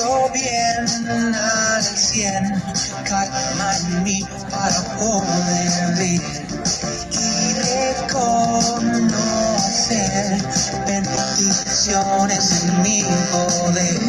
todo bien al cien, calma en mí para poder ver y reconocer bendiciones en mi poder,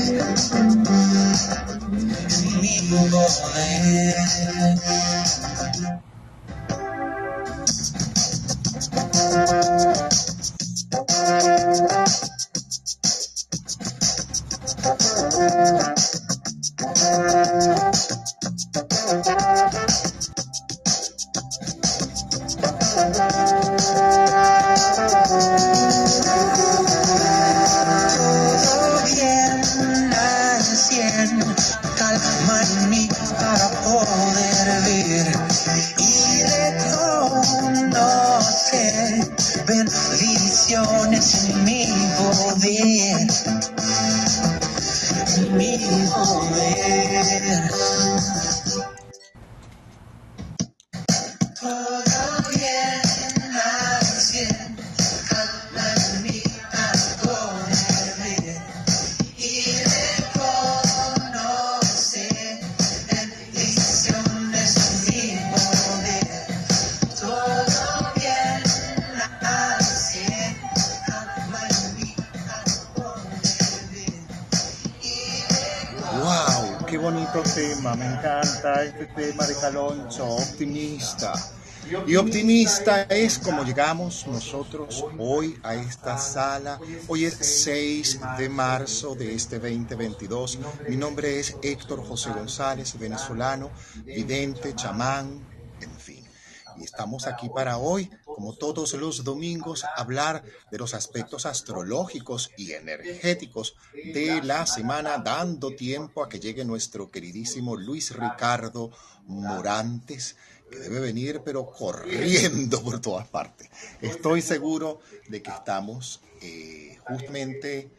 encanta este optimista. Y optimista es como llegamos nosotros hoy a esta sala. Hoy es 6 de marzo de este 2022. Mi nombre es Héctor José González, venezolano, vidente, chamán, en fin. Y estamos aquí para hoy, como todos los domingos, hablar de los aspectos astrológicos y energéticos de la semana, dando tiempo a que llegue nuestro queridísimo Luis Ricardo Morantes, que debe venir pero corriendo por todas partes. Estoy seguro de que estamos eh, justamente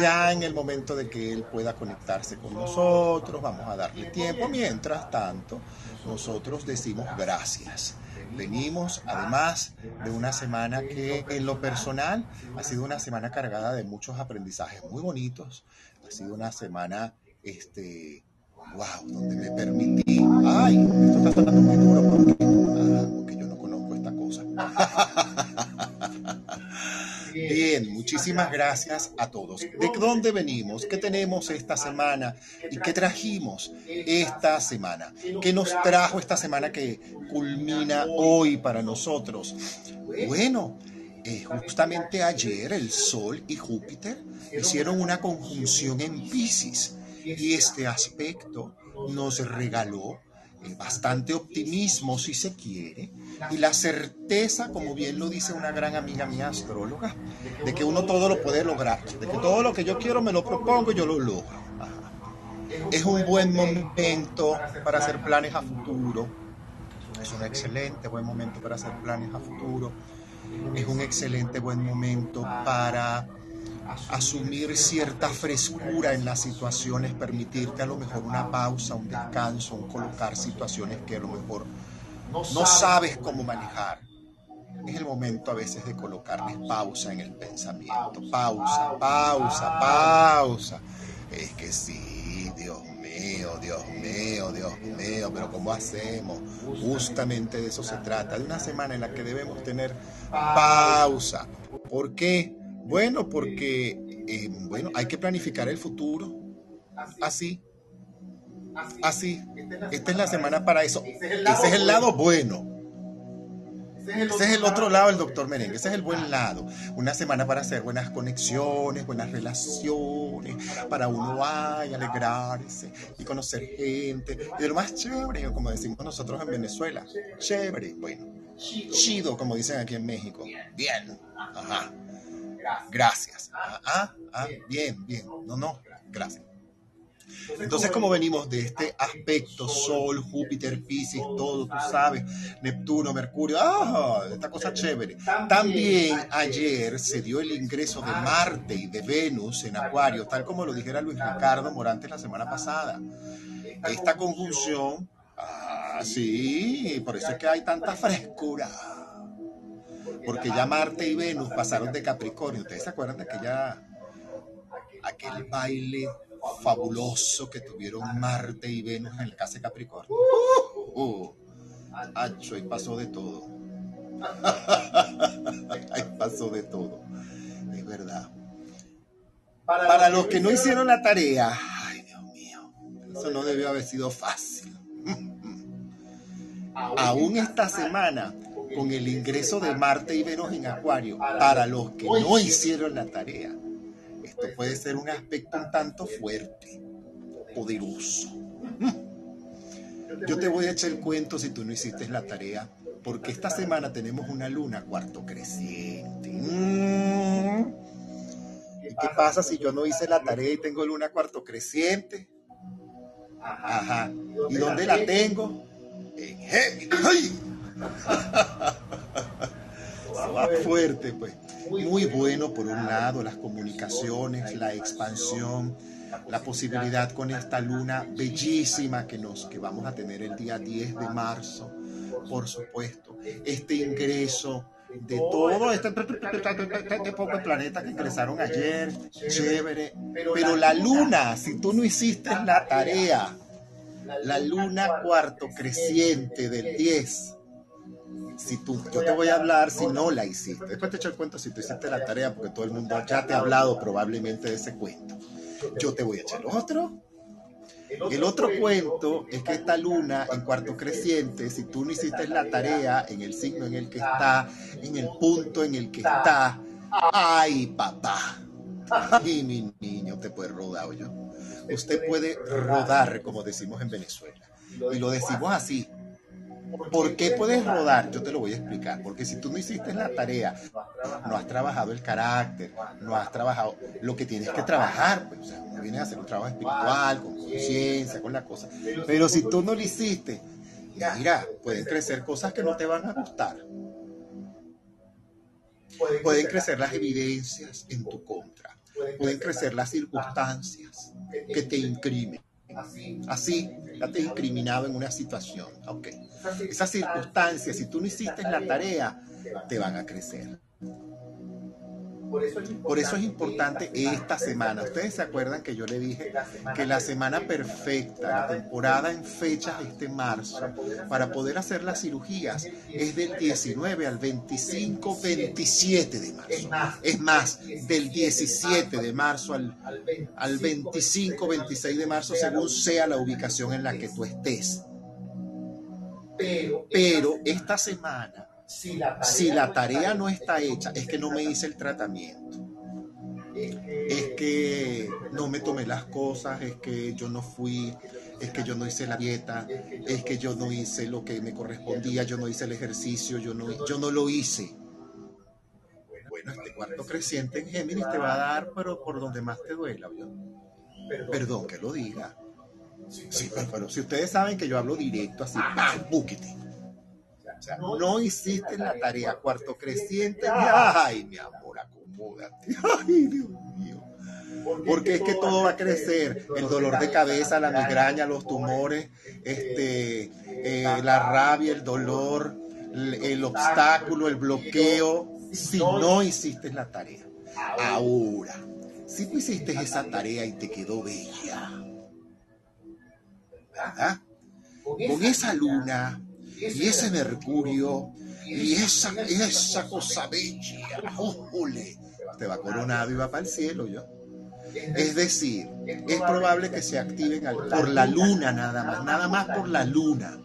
ya en el momento de que él pueda conectarse con nosotros, vamos a darle tiempo. Mientras tanto, nosotros decimos gracias. Venimos además de una semana que en lo personal ha sido una semana cargada de muchos aprendizajes muy bonitos. Ha sido una semana, este, wow, donde me permití, ay, esto está sonando muy duro porque, ah, porque yo no conozco esta cosa. Bien, muchísimas gracias a todos. ¿De dónde venimos? ¿Qué tenemos esta semana? ¿Y qué trajimos esta semana? ¿Qué nos trajo esta semana que culmina hoy para nosotros? Bueno, eh, justamente ayer el Sol y Júpiter hicieron una conjunción en Pisces y este aspecto nos regaló bastante optimismo si se quiere y la certeza, como bien lo dice una gran amiga mía astróloga, de que uno todo lo puede lograr, de que todo lo que yo quiero me lo propongo y yo lo logro. Es un buen momento para hacer planes a futuro, es un excelente buen momento para hacer planes a futuro, es un excelente buen momento para asumir cierta frescura en las situaciones, permitirte a lo mejor una pausa, un descanso, un colocar situaciones que a lo mejor no sabes cómo manejar. Es el momento a veces de colocarles pausa en el pensamiento. Pausa, pausa, pausa. Es que sí, Dios mío, Dios mío, Dios mío, pero ¿cómo hacemos? Justamente de eso se trata, de una semana en la que debemos tener pausa. ¿Por qué? Bueno, porque eh, bueno, hay que planificar el futuro. Así. Así. Esta es la semana para eso. Ese es el lado bueno. Ese es el otro lado del doctor Merengue, ese es el buen lado. Una semana para hacer buenas conexiones, buenas relaciones, para uno vaya, alegrarse y conocer gente. Y de lo más chévere, como decimos nosotros en Venezuela, chévere, bueno, chido, como dicen aquí en México. Bien, ajá. Gracias. Ah, ah, bien, bien. No, no, gracias. Entonces, como venimos de este aspecto, Sol, Júpiter, Pisces, todo, tú sabes, Neptuno, Mercurio, ah, esta cosa chévere. También ayer. se dio el ingreso de Marte y de Venus en Acuario, tal como lo dijera Luis Ricardo Morantes la semana pasada. Esta conjunción, ah, sí, por eso es que hay tanta frescura porque ya Marte y Venus pasaron de Capricornio. ¿Ustedes se acuerdan de aquella, aquel baile fabuloso que tuvieron Marte y Venus en el casa de Capricornio. Uh, Acho, ahí pasó de todo. ahí pasó de todo. Es verdad. Para los que no hicieron la tarea, ay Dios mío, eso no debió haber sido fácil. Aún esta semana, con el ingreso de Marte y Venus en Acuario, para los que no hicieron la tarea, esto puede ser un aspecto un tanto fuerte, poderoso. Yo te voy a echar el cuento si tú no hiciste la tarea, porque esta semana tenemos una luna cuarto creciente. Mm. ¿Y qué pasa si yo no hice la tarea y tengo luna cuarto creciente? Ajá. ¿Y dónde la tengo? En Géminis. Va fuerte, pues. Muy bueno, por un lado, las comunicaciones, la expansión, la posibilidad con esta luna bellísima que, nos, que vamos a tener el día 10 de marzo, por supuesto. Este ingreso de todo este, este que ingresaron ayer, chévere. Pero la luna, si tú no hiciste la tarea, la luna cuarto creciente del 10, si tú, yo te voy a hablar si no la hiciste. Después te echo el cuento si tú hiciste la tarea, porque todo el mundo ya te ha hablado probablemente de ese cuento. Yo te voy a echar otro. El otro cuento es que esta luna en cuarto creciente, si tú no hiciste la tarea en el signo en el que está, en el punto en el que está, ay papá, ay mi niño, te puede rodar yo. Usted puede rodar, como decimos en Venezuela. Y lo decimos así, ¿Por qué puedes rodar? Yo te lo voy a explicar. Porque si tú no hiciste la tarea, no has trabajado el carácter, no has trabajado lo que tienes que trabajar, pues, o sea, uno viene a hacer un trabajo espiritual, con conciencia, con la cosa. Pero si tú no lo hiciste, mira, pueden crecer cosas que no te van a gustar. Pueden crecer las evidencias en tu contra. Pueden crecer las circunstancias que te incrimen. Así, ya te he incriminado en una situación. Ok. Esas circunstancias, si tú no hiciste la tarea, te van a crecer. Por eso es importante esta semana. Ustedes se acuerdan que yo le dije que la semana perfecta, la temporada en fechas este marzo, para poder hacer las cirugías, es del 19 al 25, 27 de marzo. Es más, del 17 de marzo al, al 25, 26 de marzo, según sea la ubicación en la que tú estés. Pero esta semana si la tarea, no está hecha, es que no me hice el tratamiento. Es que no me tomé las cosas, es que yo no fui, es que yo no hice la dieta, es que yo no hice lo que me correspondía, yo no hice el ejercicio, yo no, yo no lo hice. Bueno, este cuarto creciente en Géminis te va a dar, pero por donde más te duela. Perdón que lo diga. Sí, pero, si ustedes saben que yo hablo directo así, ¡pam! Búquete no hiciste la tarea cuarto creciente. Ay, mi amor, acomódate. Ay, Dios mío. Porque es que todo va a crecer. El dolor de cabeza, la migraña, los tumores, este, eh, la rabia, el dolor, el obstáculo, el bloqueo, si no hiciste la tarea. Ahora, si tú hiciste esa tarea y te quedó bella, ¿verdad? Con esa luna y ese Mercurio y esa, esa cosa bella, te va coronado y va para el cielo ya. Es decir, es probable que se activen por la luna nada más, nada más por la luna.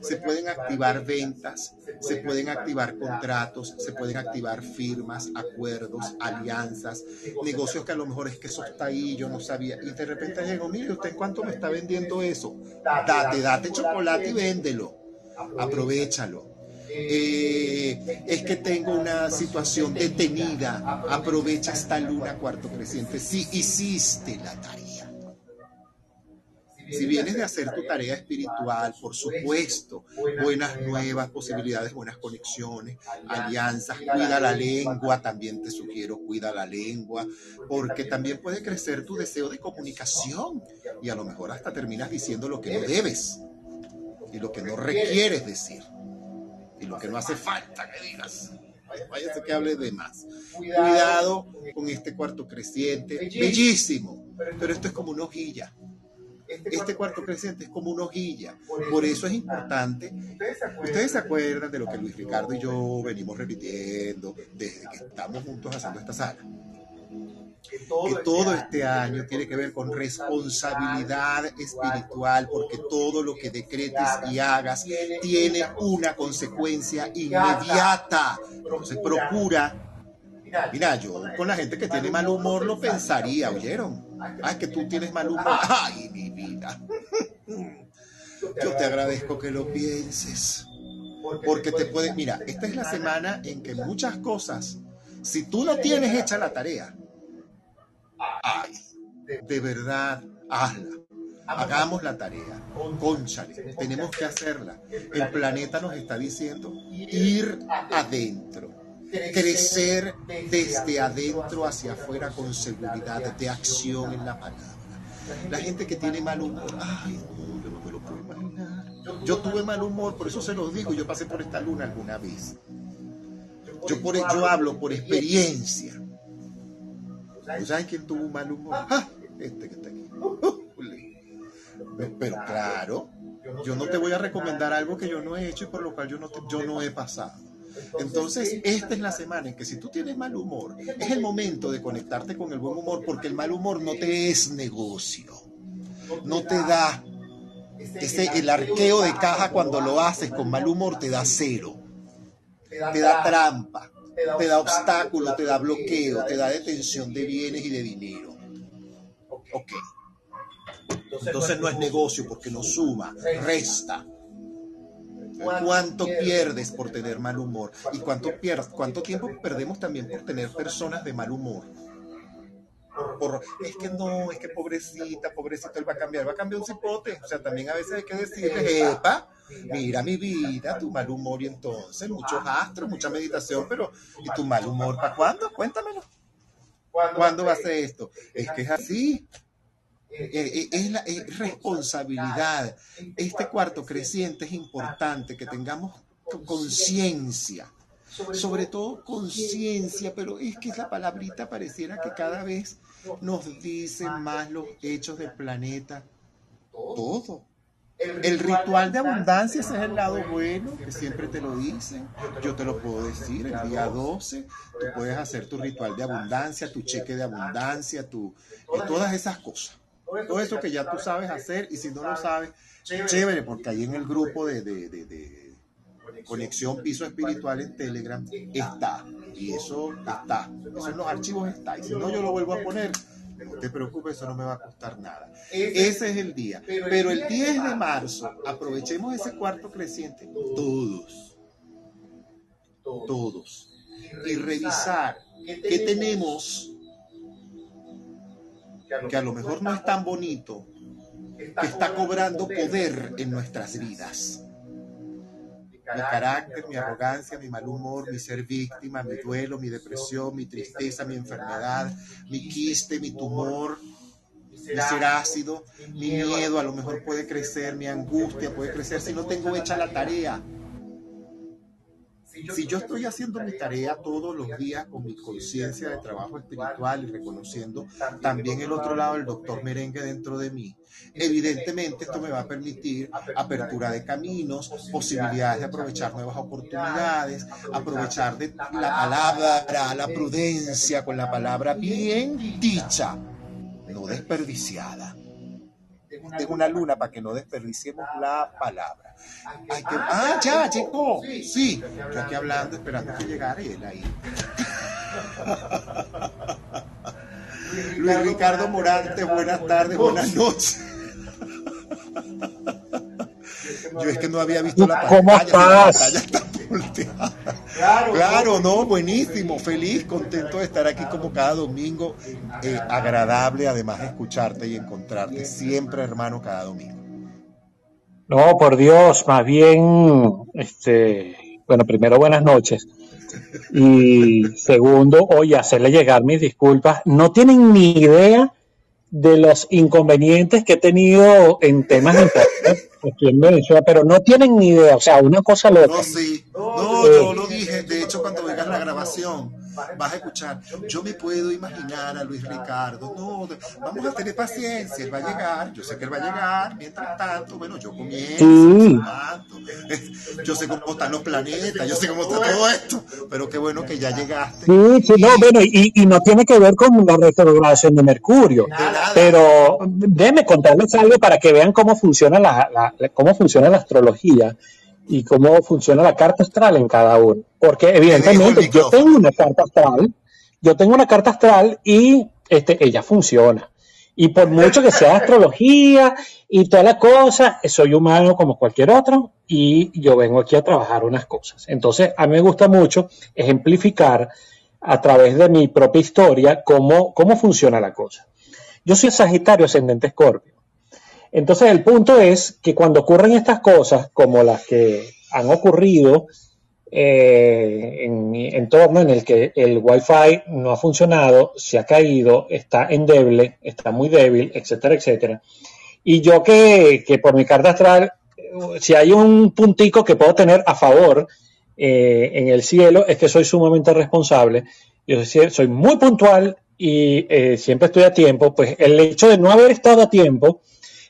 Se pueden activar ventas, se pueden activar contratos, se pueden activar firmas, acuerdos, alianzas, negocios que a lo mejor es que eso está ahí, yo no sabía. Y de repente llegó, mire, ¿usted cuánto me está vendiendo eso? Date, date chocolate y véndelo aprovechalo. Eh, es que tengo una situación detenida, aprovecha esta luna cuarto creciente. Si hiciste la tarea. Si vienes de hacer tu tarea espiritual, por supuesto, buenas nuevas posibilidades, buenas conexiones, alianzas, cuida la lengua, también te sugiero, cuida la lengua, porque también puede crecer tu deseo de comunicación y a lo mejor hasta terminas diciendo lo que no debes y lo que no requieres decir y lo que no hace falta que digas. ser que hable de más. Cuidado con este cuarto creciente, bellísimo, pero esto es como una hojilla. Este cuarto creciente es como una hojilla. Por eso es importante. Ustedes se acuerdan de lo que Luis Ricardo y yo venimos repitiendo desde que estamos juntos haciendo esta sala que todo este año tiene que ver con responsabilidad espiritual, porque todo lo que decretes y hagas tiene una consecuencia inmediata. Entonces procura. Mira, yo con la gente que tiene mal humor lo pensaría, ¿oyeron? Ay, que tú tienes mal humor. Ay, mi vida. Yo te agradezco que lo pienses. Porque te puedes, mira, esta es la semana en que muchas cosas, si tú no tienes hecha la tarea, ay, de verdad, hazla. Hagamos la tarea. Conchale, tenemos que hacerla. El planeta nos está diciendo ir adentro. Crecer desde adentro hacia afuera con seguridad, de acción en la palabra. La gente que tiene mal humor, ay, no, yo me lo puedo imaginar. Yo tuve mal humor, por eso se los digo, yo pasé por esta luna alguna vez. Yo, por, yo hablo por experiencia. ¿Sabes quién tuvo un mal humor? ¡Ah! Este que está aquí. Pero claro, yo no te voy a recomendar algo que yo no he hecho y por lo cual yo no, yo no he pasado. Entonces, esta es la semana en que si tú tienes mal humor, es el momento de conectarte con el buen humor porque el mal humor no te es negocio. No te da ese, el arqueo de caja cuando lo haces con mal humor te da cero. Te da trampa te da obstáculo, te da bloqueo, te da detención de bienes y de dinero. Ok. Entonces no es negocio porque no suma, resta. ¿Cuánto pierdes por tener mal humor? ¿Y cuánto, cuánto tiempo perdemos también por tener personas de mal humor? es que no, es que pobrecita, pobrecito, él va a cambiar, va a cambiar un cipote. O sea, también a veces hay que decirle, epa, mira mi vida, tu mal humor y entonces, muchos astros, mucha meditación, pero ¿y tu mal humor para cuándo? Cuéntamelo. ¿Cuándo va a ser esto? Es que es así. Eh, eh, es, la, es responsabilidad. Este cuarto creciente es importante que tengamos conciencia sobre todo conciencia, pero es que esa palabrita pareciera que cada vez nos dicen más los hechos del planeta. Todo. El ritual de abundancia ese es el lado bueno, que siempre te lo dicen. Yo te lo puedo decir, el día 12 tú puedes hacer tu ritual de abundancia, tu cheque de abundancia, tu, todas esas cosas. Todo eso que ya tú sabes hacer y si no lo sabes, chévere, porque ahí en el grupo de, de, de, de Conexión Piso Espiritual en Telegram está. Y eso está. Eso en los archivos está. Y si no, yo lo vuelvo a poner. No te preocupes, eso no me va a costar nada. Ese es el día. Pero el 10 de marzo, aprovechemos ese cuarto creciente. Todos. Todos. Y revisar qué tenemos que a lo mejor no es tan bonito, que está cobrando poder en nuestras vidas mi carácter, mi arrogancia, mi mal humor, mi ser víctima, mi duelo, mi depresión, mi tristeza, mi enfermedad, mi quiste, mi tumor, mi ser ácido, mi miedo a lo mejor puede crecer, mi angustia puede crecer si no tengo hecha la tarea. Si yo estoy haciendo mi tarea todos los días con mi conciencia de trabajo espiritual y reconociendo también el otro lado del doctor merengue dentro de mí, evidentemente esto me va a permitir apertura de caminos, posibilidades de aprovechar nuevas oportunidades, aprovechar de la palabra, la prudencia con la palabra bien dicha, no desperdiciada. tengo una luna para que no desperdiciemos la palabra. Ah, ya, llegó. Sí, yo aquí hablando, esperando que llegara y él ahí. Luis Ricardo Morante, buenas tardes, buenas noches. Yo es que no había visto la pantalla. ¿Cómo estás? Claro, claro, no, buenísimo, feliz, contento de estar aquí como cada domingo, eh, agradable además de escucharte y encontrarte siempre, hermano, cada domingo. No, por Dios, más bien, este, bueno, primero buenas noches. Y segundo, oye, hacerle llegar mis disculpas. No tienen ni idea de los inconvenientes que he tenido en temas de internet aquí en Venezuela, pero no tienen ni idea, o sea, una cosa loca. No, sí, no, yo lo dije, de hecho hecho, cuando veas la grabación, vas a escuchar, yo me puedo imaginar a Luis Ricardo, no, vamos a tener paciencia, él va a llegar, yo sé que él va a llegar, mientras tanto, bueno, yo comienzo, tanto. yo sé cómo están los planetas, yo sé cómo está todo esto, pero qué bueno que ya llegaste. Sí, sí, no, bueno, y, y no tiene que ver con la retrogradación de Mercurio. Pero déjenme contarles algo para que vean cómo funciona la, la- la- cómo funciona la astrología y cómo funciona la carta astral en cada uno. Porque evidentemente yo tengo una carta astral, yo tengo una carta astral y este, ella funciona. Y por mucho que sea astrología y toda la cosa, soy humano como cualquier otro y yo vengo aquí a trabajar unas cosas. Entonces, a mí me gusta mucho ejemplificar a través de mi propia historia cómo, cómo funciona la cosa. Yo soy Sagitario ascendente Escorpio. Entonces, el punto es que cuando ocurren estas cosas, como las que han ocurrido eh, en entorno en el que el Wi-Fi no ha funcionado, se ha caído, está endeble, está muy débil, etcétera, etcétera. Y yo que, que por mi carta astral, si hay un puntico que puedo tener a favor eh, en el cielo, es que soy sumamente responsable. Yo soy muy puntual y eh, siempre estoy a tiempo. Pues el hecho de no haber estado a tiempo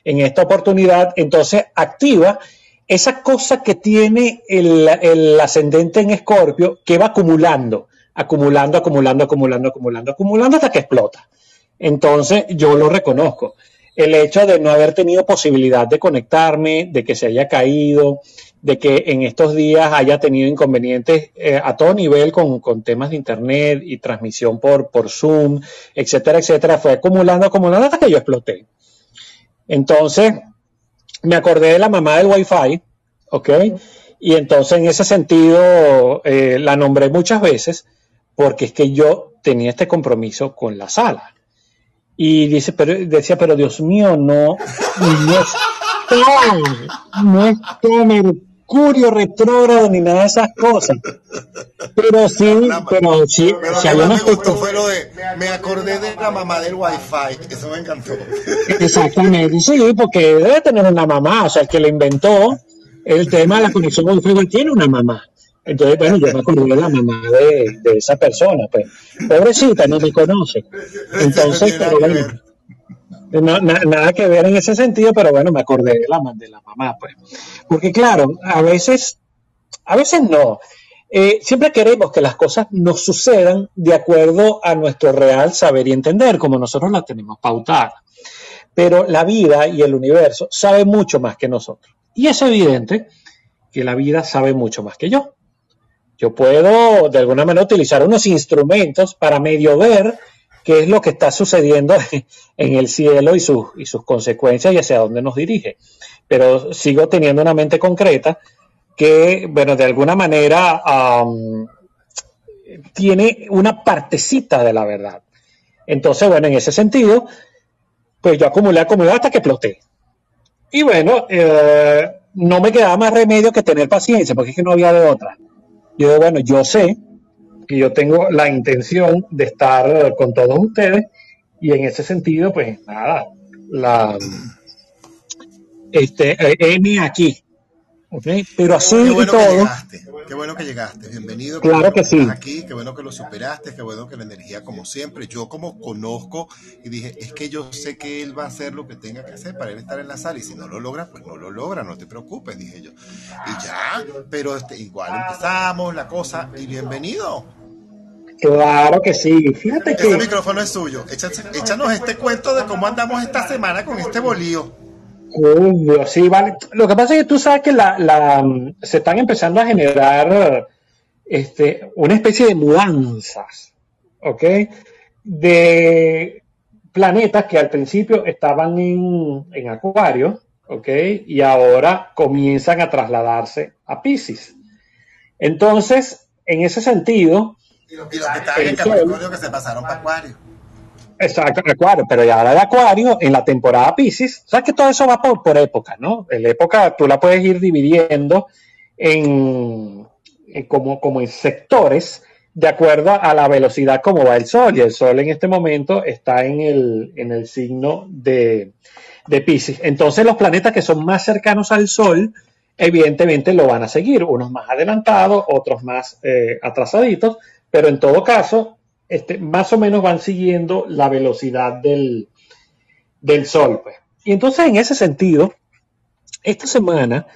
en esta oportunidad, entonces activa esa cosa que tiene el, ascendente en Escorpio que va acumulando, acumulando, acumulando, acumulando, acumulando, acumulando hasta que explota. Entonces yo lo reconozco. El hecho de no haber tenido posibilidad de conectarme, de que se haya caído, de que en estos días haya tenido inconvenientes eh, a todo nivel con, con temas de internet y transmisión por, por Zoom, etcétera, etcétera, fue acumulando, acumulando hasta que yo exploté. Entonces, me acordé de la mamá del Wi-Fi, ¿ok? Y entonces en ese sentido eh, la nombré muchas veces porque es que yo tenía este compromiso con la sala. Y dice, decía, pero Dios mío, no, no está, no está Mercurio retrógrado ni nada de esas cosas. Pero sí, pero sí, Pero si hay más me gustó fue lo de, me acordé de la mamá del wifi, eso me encantó. Exactamente, sí, porque debe tener una mamá, o sea, el que le inventó el tema de la conexión con fuego tiene una mamá. Entonces, bueno, yo me acordé de la mamá de, de esa persona, pues. Pobrecita, no me conoce. Entonces, pero bueno, no, na- nada que ver en ese sentido, pero bueno, me acordé de la, de la mamá, pues. Porque claro, a veces, a veces no. Eh, siempre queremos que las cosas nos sucedan de acuerdo a nuestro real saber y entender, como nosotros las tenemos pautadas. Pero la vida y el universo sabe mucho más que nosotros. Y es evidente que la vida sabe mucho más que yo. Yo puedo, de alguna manera, utilizar unos instrumentos para medio ver qué es lo que está sucediendo en el cielo y sus, y sus consecuencias y hacia dónde nos dirige. Pero sigo teniendo una mente concreta que, bueno, de alguna manera tiene una partecita de la verdad. Entonces, bueno, en ese sentido, pues yo acumulé, acumulé hasta que exploté. Y bueno, eh, no me quedaba más remedio que tener paciencia, porque es que no había de otra. Yo bueno, yo sé que yo tengo la intención de estar con todos ustedes y en ese sentido, pues nada, la este eh, M aquí, ¿ok? Pero así Qué y bueno que todo, llegaste, qué bueno que llegaste, bienvenido. Claro bueno que sí. Aquí, qué bueno que lo superaste, qué bueno que la energía, como siempre, yo como conozco y dije, es que yo sé que él va a hacer lo que tenga que hacer para él estar en la sala y si no lo logra, pues no lo logra, no te preocupes, dije yo. Y ya, pero este, igual empezamos la cosa y bienvenido. Claro que sí. Fíjate Este que micrófono es suyo. Échanos este cuento de cómo andamos esta semana con este bolío. Obvio, sí, vale. Lo que pasa es que tú sabes que la, la, mm, se están empezando a generar este, una especie de mudanzas, ¿ok? De planetas que al principio estaban en, en Acuario, ¿ok? Y ahora comienzan a trasladarse a Pisces. Entonces, en ese sentido, Y los que estaban en Capricornio que se pasaron para Acuario. Exacto, Acuario, pero ya ahora de Acuario, en la temporada Pisces, sabes que todo eso va por, por época, ¿no? La época tú la puedes ir dividiendo en, en como, como en sectores de acuerdo a la velocidad como va el Sol, y el Sol en este momento está en el, en el signo de, de Pisces. Entonces los planetas que son más cercanos al Sol evidentemente lo van a seguir, unos más adelantados, otros más eh, atrasaditos, pero en todo caso, este, más o menos van siguiendo la velocidad del, del Sol. Pues. Y entonces, en ese sentido, esta semana,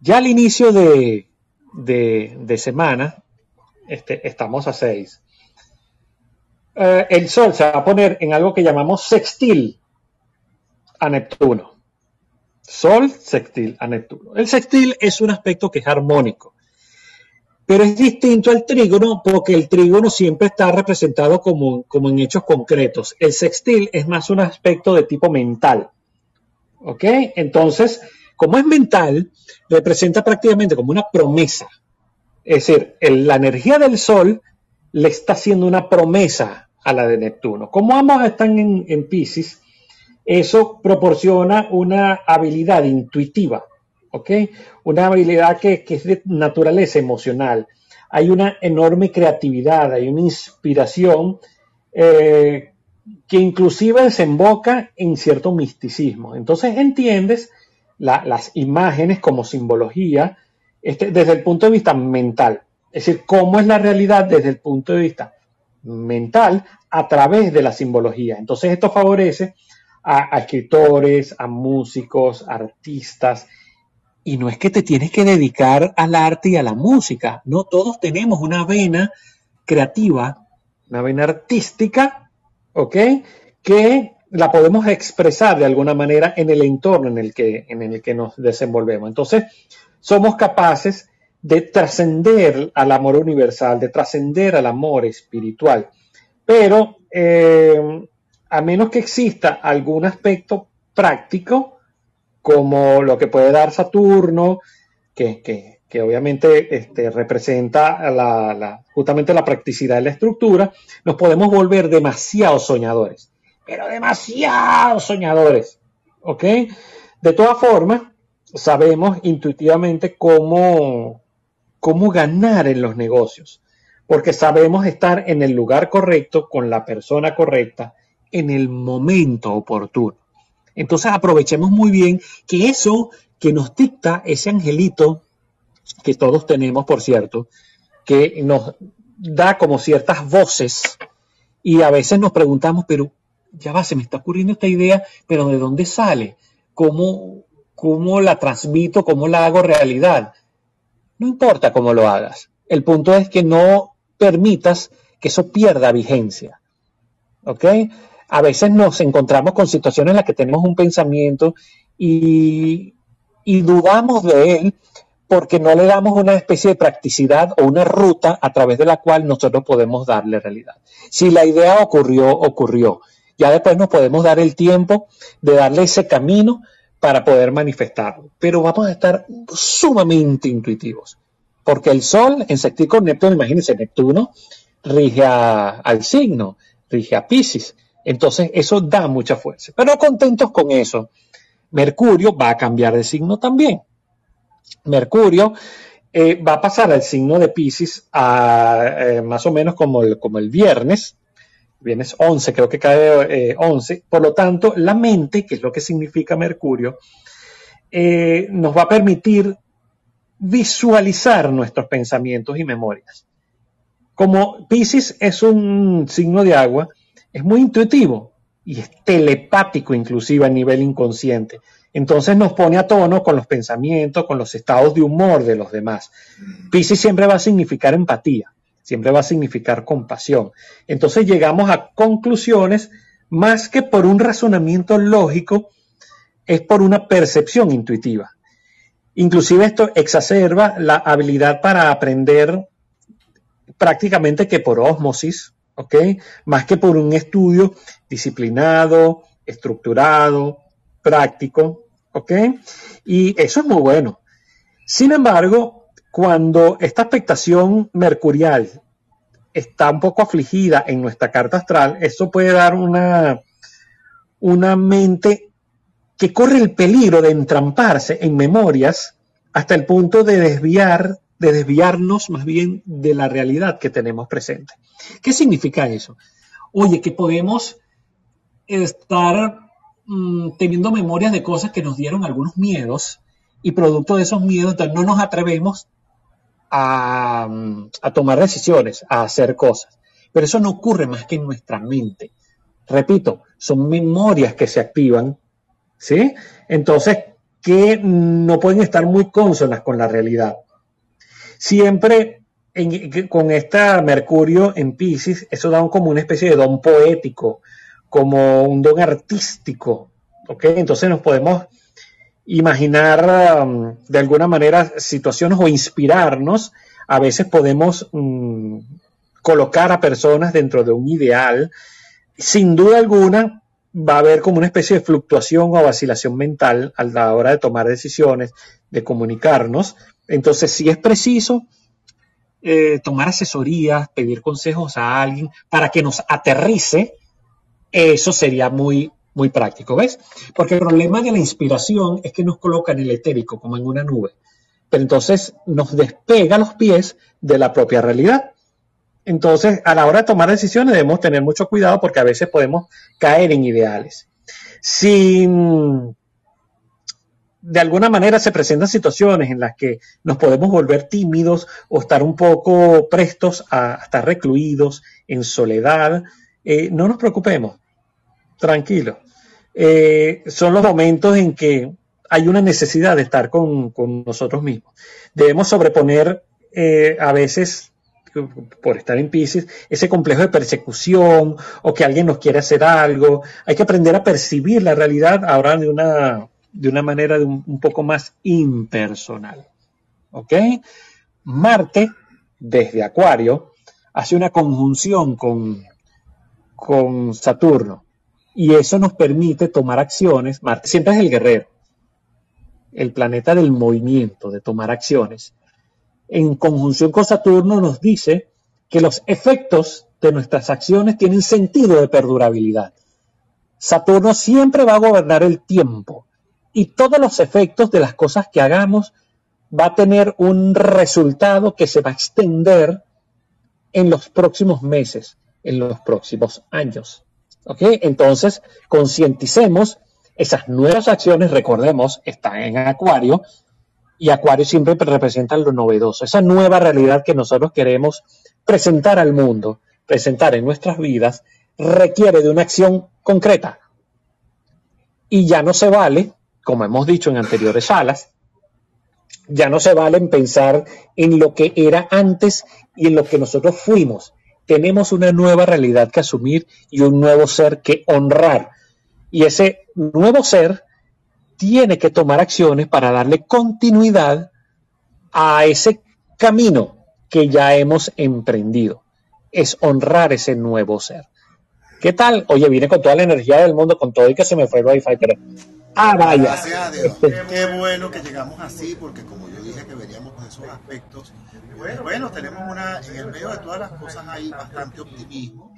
ya al inicio de, de, semana, este, estamos a 6, eh, el Sol se va a poner en algo que llamamos sextil a Neptuno. Sol sextil a Neptuno. El sextil es un aspecto que es armónico, pero es distinto al trígono porque el trígono siempre está representado como, como en hechos concretos. El sextil es más un aspecto de tipo mental. ¿Ok? Entonces, como es mental, representa prácticamente como una promesa. Es decir, la energía del Sol le está haciendo una promesa a la de Neptuno. Como ambos están en, en Pisces, eso proporciona una habilidad intuitiva, ¿ok? Una habilidad que, es de naturaleza emocional. Hay una enorme creatividad, hay una inspiración eh, que inclusive desemboca en cierto misticismo. Entonces entiendes las imágenes como simbología este, desde el punto de vista mental. Es decir, cómo es la realidad desde el punto de vista mental a través de la simbología. Entonces esto favorece a, escritores, a músicos, artistas. Y no es que te tienes que dedicar al arte y a la música, no, todos tenemos una vena creativa, una vena artística, ¿ok? Que la podemos expresar de alguna manera en el entorno en el que, en el que nos desenvolvemos. Entonces, somos capaces de trascender al amor universal, de trascender al amor espiritual. Pero eh, a menos que exista algún aspecto práctico, como lo que puede dar Saturno, que, obviamente este, representa justamente la practicidad de la estructura, nos podemos volver demasiado soñadores, pero demasiado soñadores, ¿ok? De todas formas, sabemos intuitivamente cómo, cómo ganar en los negocios, porque sabemos estar en el lugar correcto, con la persona correcta, en el momento oportuno. Entonces aprovechemos muy bien que eso que nos dicta ese angelito, que todos tenemos, por cierto, que nos da como ciertas voces y a veces nos preguntamos, pero ya va, se me está ocurriendo esta idea, pero ¿de dónde sale? ¿Cómo, cómo la transmito? ¿Cómo la hago realidad? No importa cómo lo hagas. El punto es que no permitas que eso pierda vigencia. ¿Ok? A veces nos encontramos con situaciones en las que tenemos un pensamiento y, dudamos de él porque no le damos una especie de practicidad o una ruta a través de la cual nosotros podemos darle realidad. Si la idea ocurrió, ocurrió. Ya después nos podemos dar el tiempo de darle ese camino para poder manifestarlo. Pero vamos a estar sumamente intuitivos. Porque el Sol en sextil Neptuno, imagínense, Neptuno rige al signo, rige a Pisces. Entonces, eso da mucha fuerza. Pero contentos con eso. Mercurio va a cambiar de signo también. Mercurio eh, va a pasar al signo de Pisces a, eh, más o menos como el, como el viernes, viernes 11, creo que cae 11. Eh, Por lo tanto, la mente, que es lo que significa Mercurio, nos va a permitir visualizar nuestros pensamientos y memorias. Como Pisces es un signo de agua, es muy intuitivo y es telepático inclusive a nivel inconsciente. Entonces nos pone a tono con los pensamientos, con los estados de humor de los demás. Pisces siempre va a significar empatía, siempre va a significar compasión. Entonces llegamos a conclusiones más que por un razonamiento lógico, es por una percepción intuitiva. Inclusive esto exacerba la habilidad para aprender prácticamente que por ósmosis, ¿ok? Más que por un estudio disciplinado, estructurado, práctico, ¿ok? Y eso es muy bueno. Sin embargo, cuando esta expectación mercurial está un poco afligida en nuestra carta astral, eso puede dar una, una mente que corre el peligro de entramparse en memorias hasta el punto de desviar de desviarnos más bien de la realidad que tenemos presente. ¿Qué significa eso? Oye, que podemos estar mm, teniendo memorias de cosas que nos dieron algunos miedos y producto de esos miedos, no nos atrevemos a, a tomar decisiones, a hacer cosas. Pero eso no ocurre más que en nuestra mente. Repito, son memorias que se activan, ¿sí? Entonces, que no pueden estar muy consonas con la realidad. Siempre con esta Mercurio en Pisces, eso da un- como una especie de don poético, como un don artístico, ¿ok? Entonces nos podemos imaginar um, de alguna manera situaciones o inspirarnos. A veces podemos mm, colocar a personas dentro de un ideal. Sin duda alguna va a haber como una especie de fluctuación o vacilación mental a la hora de tomar decisiones, de comunicarnos. Entonces, si es preciso eh, tomar asesorías, pedir consejos a alguien para que nos aterrice, eso sería muy, muy práctico, ¿ves? Porque el problema de la inspiración es que nos coloca en el etérico, como en una nube. Pero entonces nos despega los pies de la propia realidad. Entonces, a la hora de tomar decisiones debemos tener mucho cuidado porque a veces podemos caer en ideales. Si de alguna manera se presentan situaciones en las que nos podemos volver tímidos o estar un poco prestos a, estar recluidos en soledad, eh, no nos preocupemos, tranquilos. Eh, son los momentos en que hay una necesidad de estar con, con nosotros mismos. Debemos sobreponer eh, a veces, por estar en Pisces, ese complejo de persecución o que alguien nos quiere hacer algo. Hay que aprender a percibir la realidad ahora de una, de una manera de un, poco más impersonal. ¿Ok? Marte, desde Acuario, hace una conjunción con, con Saturno. Y eso nos permite tomar acciones. Marte siempre es el guerrero, el planeta del movimiento, de tomar acciones. En conjunción con Saturno nos dice que los efectos de nuestras acciones tienen sentido de perdurabilidad. Saturno siempre va a gobernar el tiempo y todos los efectos de las cosas que hagamos va a tener un resultado que se va a extender en los próximos meses, en los próximos años. ¿Ok? Entonces, concienticemos esas nuevas acciones, recordemos, están en Acuario, y Acuario siempre representa lo novedoso, esa nueva realidad que nosotros queremos presentar al mundo, presentar en nuestras vidas, requiere de una acción concreta. Y ya no se vale, como hemos dicho en anteriores salas, ya no se vale en pensar en lo que era antes y en lo que nosotros fuimos. Tenemos una nueva realidad que asumir y un nuevo ser que honrar. Y ese nuevo ser tiene que tomar acciones para darle continuidad a ese camino que ya hemos emprendido. Es honrar ese nuevo ser. ¿Qué tal? Oye, vine con toda la energía del mundo, con todo y que se me fue el wifi, pero... Ah, vaya. Gracias a Dios. Este, Qué bueno que llegamos así, porque como yo dije que veníamos de esos aspectos, bueno, bueno, tenemos una, en el medio de todas las cosas hay bastante optimismo,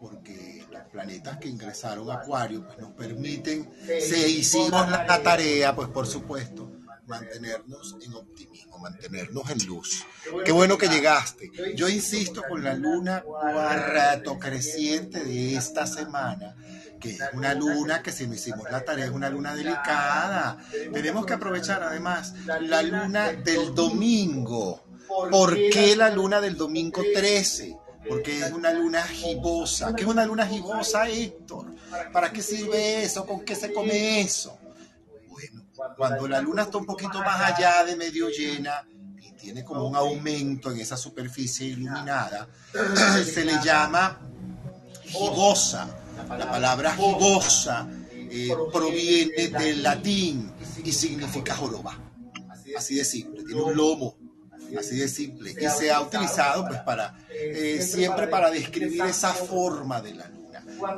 porque los planetas que ingresaron a Acuario pues, nos permiten, se hicimos la tarea, pues por supuesto, mantenernos en optimismo, mantenernos en luz. Qué bueno que llegaste. Yo insisto con la luna cuarto creciente de esta semana, que es una luna que si no hicimos la tarea es una luna delicada. Tenemos que aprovechar además la luna del domingo. ¿Por qué la luna del domingo 13? Porque es una luna gibosa. ¿Qué es una luna gibosa, Héctor? ¿Para qué sirve eso? ¿Con qué se come eso? Bueno, cuando la luna está un poquito más allá de medio llena y tiene como un aumento en esa superficie iluminada, se le llama gibosa. La palabra gibosa eh, proviene del latín y significa joroba. Así de simple, tiene un lomo, así de simple. Y se ha utilizado pues para eh, siempre para describir esa forma de la.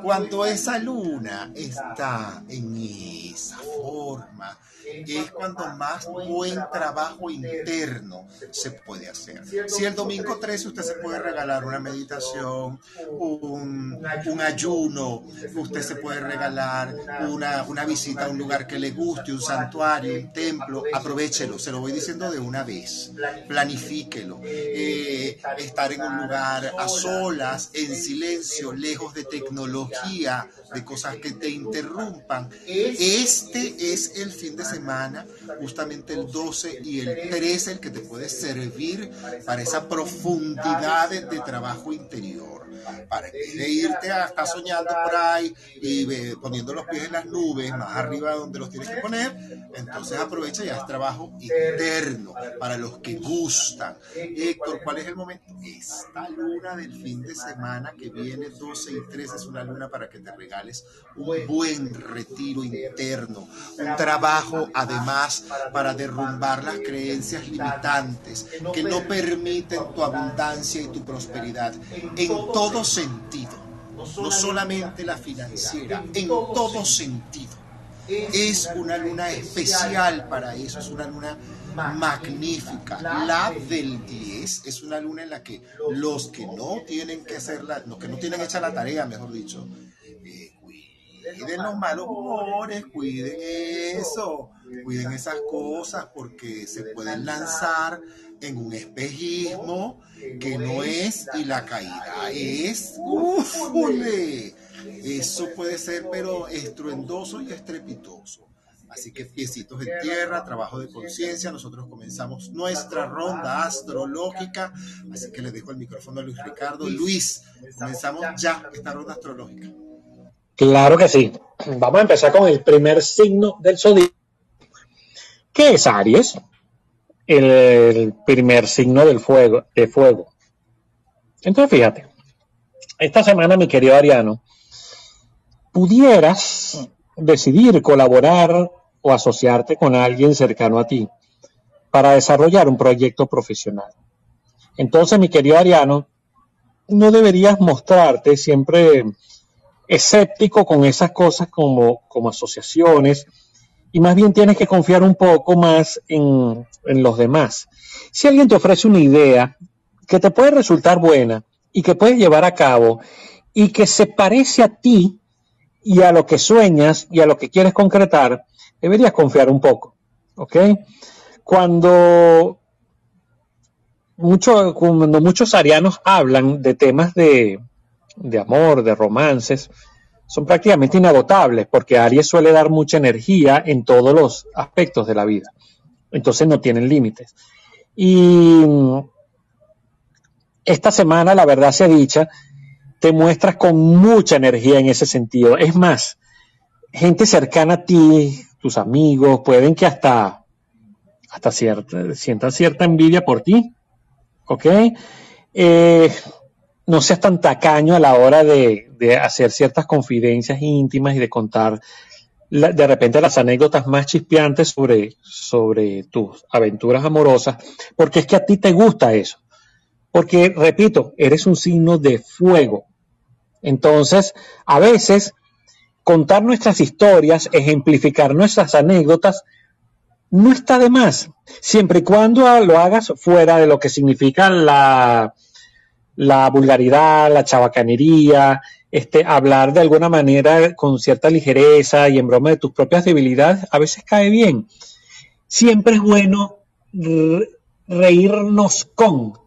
Cuando esa luna está en esa forma, es cuando más buen trabajo interno se puede hacer. Si el domingo 13 usted se puede regalar una meditación, un, un ayuno, usted se puede regalar una, una visita a un lugar que le guste, un santuario, un templo, aprovechelo, se lo voy diciendo de una vez, planifíquelo. Eh, estar en un lugar a solas, en silencio, lejos de tecnología, de cosas que te interrumpan. Este es el fin de semana, justamente el 12 y el 13, el que te puede servir para esa profundidad de, trabajo interior para de irte a estar soñando por ahí y poniendo los pies en las nubes, más arriba donde los tienes que poner, entonces aprovecha ya es trabajo interno para los que gustan. Héctor, ¿cuál es el momento? Esta luna del fin de semana que viene 12 y 13 es una luna para que te regales un buen retiro interno, un trabajo además para derrumbar las creencias limitantes que no permiten tu abundancia y tu prosperidad en todo sentido, no solamente la financiera, en todo sentido. Es una luna especial para eso, es una luna magnífica. La del 10 es una luna en la que los que no tienen que hacerla, los que no tienen hecha la tarea, mejor dicho, eh, cuiden los malos humores, cuiden eso, cuiden esas cosas porque se pueden lanzar en un espejismo que no es y la caída es. Eso puede ser pero estruendoso y estrepitoso. Así que piecitos en tierra, trabajo de conciencia. Nosotros comenzamos nuestra ronda astrológica. Así que le dejo el micrófono a Luis Ricardo. Luis, comenzamos ya esta ronda astrológica. Claro que sí. Vamos a empezar con el primer signo del zodíaco, que es Aries, el primer signo del fuego, de fuego. Entonces, fíjate, esta semana, mi querido Ariano, pudieras decidir colaborar o asociarte con alguien cercano a ti para desarrollar un proyecto profesional. Entonces, mi querido Ariano, no deberías mostrarte siempre escéptico con esas cosas como, como asociaciones y más bien tienes que confiar un poco más en, en los demás. Si alguien te ofrece una idea que te puede resultar buena y que puedes llevar a cabo y que se parece a ti y a lo que sueñas y a lo que quieres concretar, deberías confiar un poco. ¿Ok? Cuando, mucho, cuando muchos arianos hablan de temas de, de amor, de romances, son prácticamente inagotables porque Aries suele dar mucha energía en todos los aspectos de la vida. Entonces no tienen límites. Y esta semana, la verdad sea dicha, te muestras con mucha energía en ese sentido. Es más, gente cercana a ti, tus amigos, pueden que hasta, hasta sientan cierta envidia por ti. ¿Ok? Eh, no seas tan tacaño a la hora de, de, hacer ciertas confidencias íntimas y de contar de repente las anécdotas más chispeantes sobre, sobre tus aventuras amorosas, porque es que a ti te gusta eso. Porque, repito, eres un signo de fuego. Entonces, a veces, contar nuestras historias, ejemplificar nuestras anécdotas, no está de más, siempre y cuando lo hagas fuera de lo que significa la, la vulgaridad, la chabacanería, este, hablar de alguna manera con cierta ligereza y en broma de tus propias debilidades, a veces cae bien. Siempre es bueno reírnos con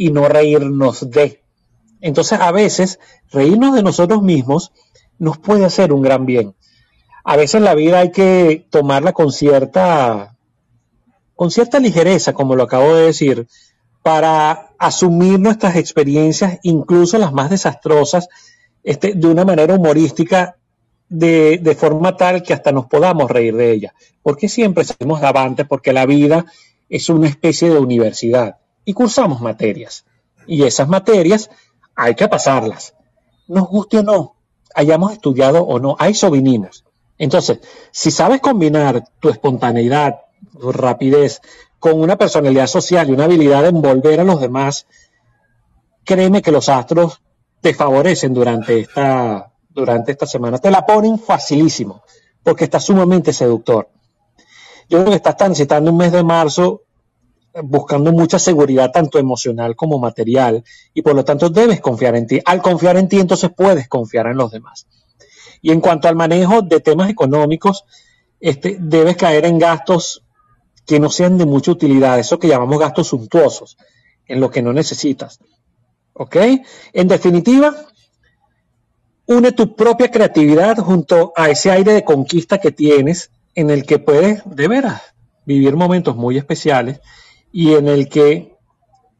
y no reírnos de. Entonces, a veces, reírnos de nosotros mismos nos puede hacer un gran bien. A veces la vida hay que tomarla con cierta, con cierta ligereza, como lo acabo de decir, para asumir nuestras experiencias, incluso las más desastrosas, este, de una manera humorística, de, de, forma tal que hasta nos podamos reír de ella. Porque siempre salimos avantes, porque la vida es una especie de universidad y cursamos materias. Y esas materias hay que pasarlas. Nos guste o no, hayamos estudiado o no, a eso vinimos. Entonces, si sabes combinar tu espontaneidad, tu rapidez, con una personalidad social y una habilidad de envolver a los demás, créeme que los astros te favorecen durante esta, durante esta semana. Te la ponen facilísimo, porque está sumamente seductor. Yo creo que estás transitando un mes de marzo buscando mucha seguridad, tanto emocional como material, y por lo tanto debes confiar en ti. Al confiar en ti, entonces puedes confiar en los demás. Y en cuanto al manejo de temas económicos, este, debes caer en gastos que no sean de mucha utilidad, eso que llamamos gastos suntuosos, en lo que no necesitas. ¿Ok? En definitiva, une tu propia creatividad junto a ese aire de conquista que tienes en el que puedes, de veras, vivir momentos muy especiales y en el que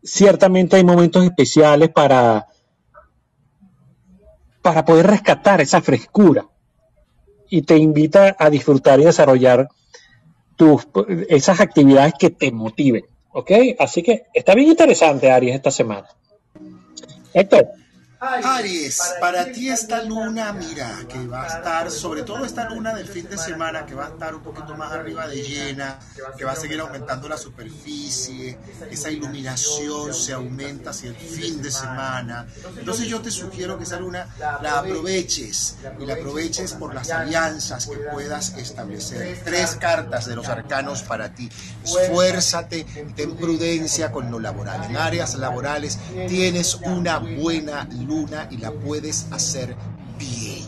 ciertamente hay momentos especiales para, para poder rescatar esa frescura y te invita a disfrutar y desarrollar tus, esas actividades que te motiven. ¿Ok? Así que está bien interesante, Aries, esta semana. Héctor. Aries, para ti esta luna, mira, que va a estar, sobre todo esta luna del fin de semana, que va a estar un poquito más arriba de llena, que va a seguir aumentando la superficie, esa iluminación se aumenta hacia el fin de semana. Entonces yo te sugiero que esa luna la aproveches y la aproveches por las alianzas que puedas establecer. Tres cartas de los arcanos para ti. Esfuérzate ten prudencia con lo laboral. En áreas laborales tienes una buena luna y la puedes hacer bien.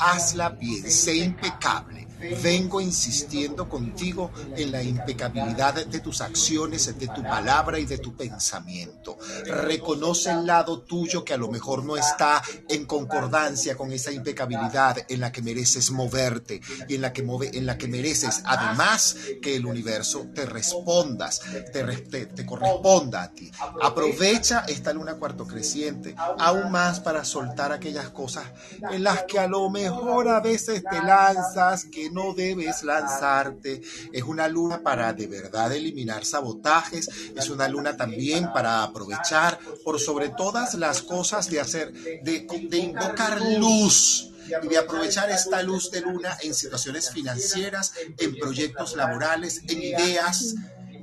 Hazla bien, sé impecable. Vengo insistiendo contigo en la impecabilidad de tus acciones, de tu palabra y de tu pensamiento. Reconoce el lado tuyo que a lo mejor no está en concordancia con esa impecabilidad en la que mereces moverte y en la que, move, en la que mereces además que el universo te respondas, te, te, corresponda a ti. Aprovecha esta luna cuarto creciente aún más para soltar aquellas cosas en las que a lo mejor a veces te lanzas que no debes lanzarte. Es una luna para de verdad eliminar sabotajes. Es una luna también para aprovechar por sobre todas las cosas de hacer, de, de invocar luz y de aprovechar esta luz de luna en situaciones financieras, en proyectos laborales, en ideas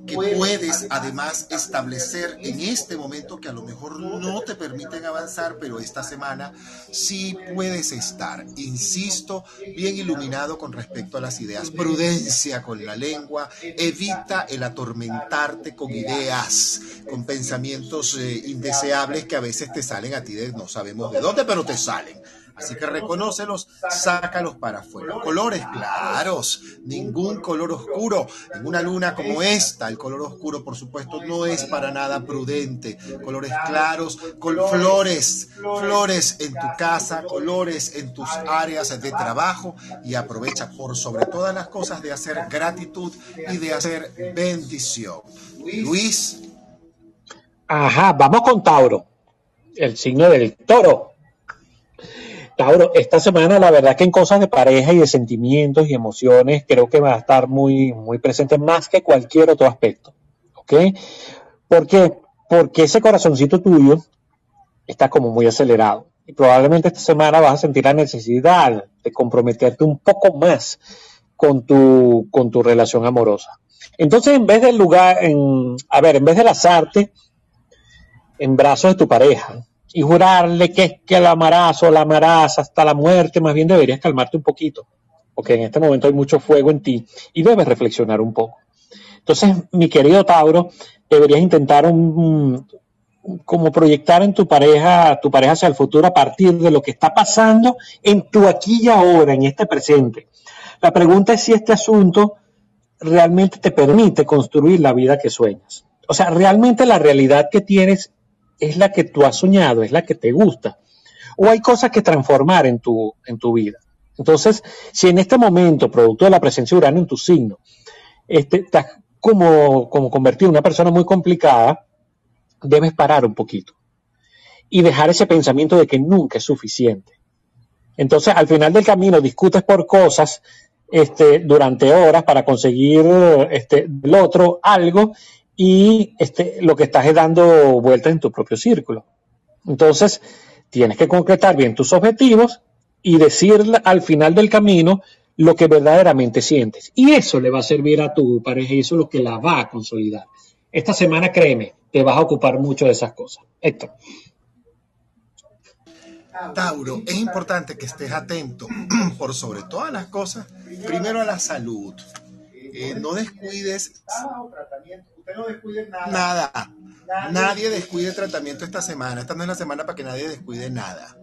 que puedes además establecer en este momento que a lo mejor no te permiten avanzar, pero esta semana sí puedes estar, insisto, bien iluminado con respecto a las ideas. Prudencia con la lengua, evita el atormentarte con ideas, con pensamientos eh, indeseables que a veces te salen a ti de no sabemos de dónde, pero te salen. Así que reconócelos, sácalos para afuera. Colores claros, ningún color oscuro. En una luna como esta, el color oscuro, por supuesto, no es para nada prudente. Colores claros, con flores, flores en tu casa, colores en tus áreas de trabajo y aprovecha por sobre todas las cosas de hacer gratitud y de hacer bendición. Luis. Ajá, vamos con Tauro, el signo del toro. Tauro, esta semana la verdad que en cosas de pareja y de sentimientos y emociones creo que va a estar muy, muy presente más que cualquier otro aspecto. ¿Ok? ¿Por qué? Porque ese corazoncito tuyo está como muy acelerado. Y probablemente esta semana vas a sentir la necesidad de comprometerte un poco más con tu, con tu relación amorosa. Entonces, en vez del lugar, a ver, en vez de lanzarte en brazos de tu pareja, y jurarle que, que la amarás o la amarás hasta la muerte, más bien deberías calmarte un poquito, porque en este momento hay mucho fuego en ti y debes reflexionar un poco. Entonces, mi querido Tauro, deberías intentar un, como proyectar en tu pareja, tu pareja hacia el futuro a partir de lo que está pasando en tu aquí y ahora, en este presente. La pregunta es si este asunto realmente te permite construir la vida que sueñas. O sea, realmente la realidad que tienes es la que tú has soñado, es la que te gusta. O hay cosas que transformar en tu, en tu vida. Entonces, si en este momento, producto de la presencia de Urano en tu signo, este, estás como, como convertido en una persona muy complicada, debes parar un poquito y dejar ese pensamiento de que nunca es suficiente. Entonces, al final del camino discutes por cosas este, durante horas para conseguir este, del otro algo y este, lo que estás es dando vueltas en tu propio círculo. Entonces, tienes que concretar bien tus objetivos y decir al final del camino lo que verdaderamente sientes. Y eso le va a servir a tu pareja y eso es lo que la va a consolidar. Esta semana, créeme, te vas a ocupar mucho de esas cosas. Héctor. Tauro, es importante que estés atento por sobre todas las cosas, primero a la salud. Eh, no descuides no descuide nada. Nada. Nadie descuide el tratamiento esta semana. Esta no es la semana para que nadie descuide nada.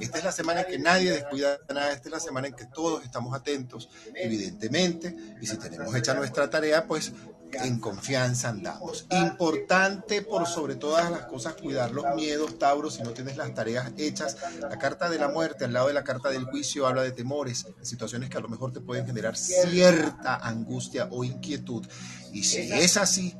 Esta es la semana en que nadie descuida nada, esta es la semana en que todos estamos atentos, evidentemente, y si tenemos hecha nuestra tarea, pues en confianza andamos. Importante por sobre todas las cosas cuidar los miedos, Tauro, si no tienes las tareas hechas. La carta de la muerte al lado de la carta del juicio habla de temores, situaciones que a lo mejor te pueden generar cierta angustia o inquietud. Y si es así,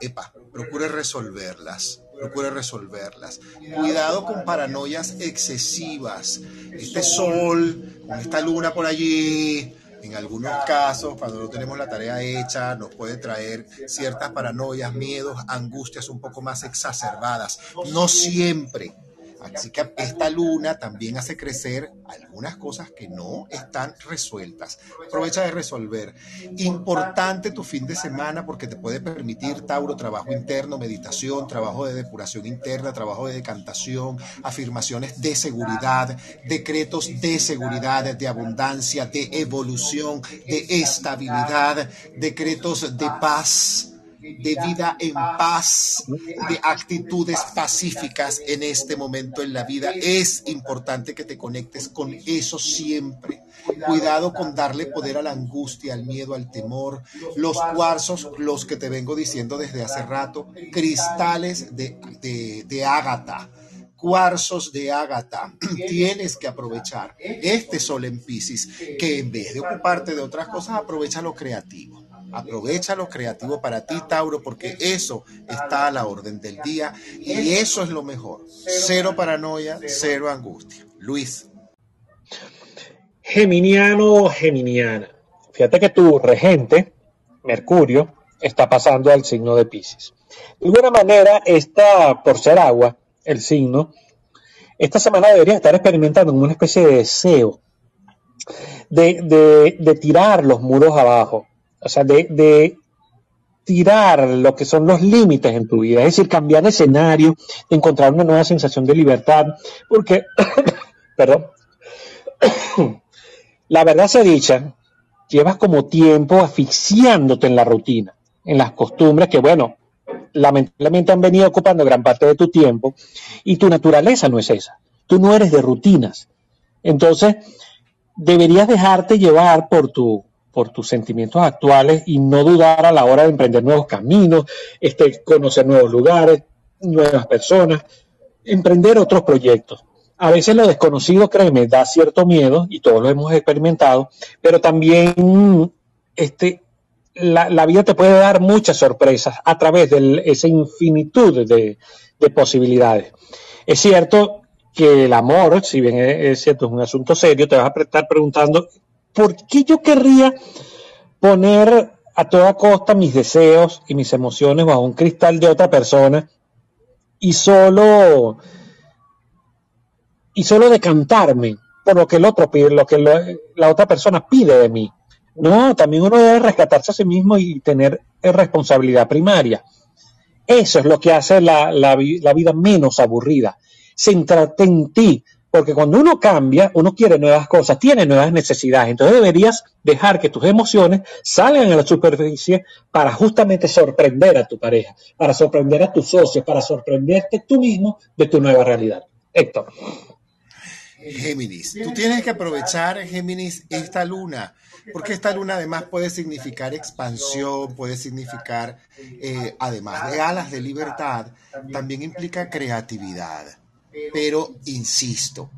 epa, procure resolverlas. Procure resolverlas. Cuidado con paranoias excesivas. Este sol, con esta luna por allí, en algunos casos, cuando no tenemos la tarea hecha, nos puede traer ciertas paranoias, miedos, angustias un poco más exacerbadas. No siempre. Así que esta luna también hace crecer algunas cosas que no están resueltas. Aprovecha de resolver. Importante tu fin de semana porque te puede permitir, Tauro, trabajo interno, meditación, trabajo de depuración interna, trabajo de decantación, afirmaciones de seguridad, decretos de seguridad, de abundancia, de evolución, de estabilidad, decretos de paz de vida en paz, de actitudes pacíficas en este momento en la vida. Es importante que te conectes con eso siempre. Cuidado con darle poder a la angustia, al miedo, al temor. Los cuarzos, los que te vengo diciendo desde hace rato, cristales de, de, ágata cuarzos de ágata. Tienes que aprovechar este sol en Pisces, que en vez de ocuparte de otras cosas, aprovecha lo creativo. Aprovecha lo creativo para ti, Tauro, porque eso está a la orden del día y eso es lo mejor. Cero paranoia, cero angustia. Luis. Geminiano Geminiana. Fíjate que tu regente, Mercurio, está pasando al signo de Pisces. De alguna manera, esta, por ser agua, el signo, esta semana debería estar experimentando una especie de deseo de, de, de tirar los muros abajo, o sea, de, de, tirar lo que son los límites en tu vida, es decir, cambiar de escenario, encontrar una nueva sensación de libertad, porque, perdón, la verdad se dicha, llevas como tiempo asfixiándote en la rutina, en las costumbres que, bueno, lamentablemente han venido ocupando gran parte de tu tiempo y tu naturaleza no es esa. Tú no eres de rutinas. Entonces, deberías dejarte llevar por tu por tus sentimientos actuales y no dudar a la hora de emprender nuevos caminos, este, conocer nuevos lugares, nuevas personas, emprender otros proyectos. A veces lo desconocido, créeme, da cierto miedo y todos lo hemos experimentado, pero también este, la, vida te puede dar muchas sorpresas a través de esa infinitud de, de posibilidades. Es cierto que el amor, si bien es cierto, es un asunto serio, te vas a estar preguntando ¿por qué yo querría poner a toda costa mis deseos y mis emociones bajo un cristal de otra persona y solo y solo decantarme por lo que el otro lo que la otra persona pide de mí? No, también uno debe rescatarse a sí mismo y tener responsabilidad primaria. Eso es lo que hace la, la, vida menos aburrida. Centrarte en ti, porque cuando uno cambia, uno quiere nuevas cosas, tiene nuevas necesidades. Entonces deberías dejar que tus emociones salgan a la superficie para justamente sorprender a tu pareja, para sorprender a tus socios, para sorprenderte tú mismo de tu nueva realidad. Héctor. Géminis, tú tienes que aprovechar, Géminis, esta luna, porque esta luna además puede significar expansión, puede significar, eh, además de alas de libertad, también implica creatividad pero insisto,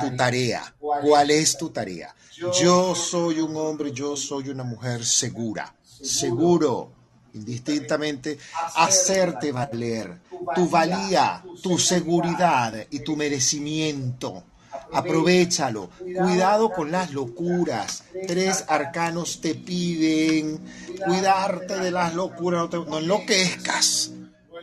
tu tarea, ¿cuál es tu tarea? Yo soy un hombre, yo soy una mujer segura, seguro, indistintamente, hacerte valer tu valía, tu seguridad y tu merecimiento. Aprovechalo. Cuidado con las locuras. Tres arcanos te piden cuidarte de las locuras. No, te, no enloquezcas.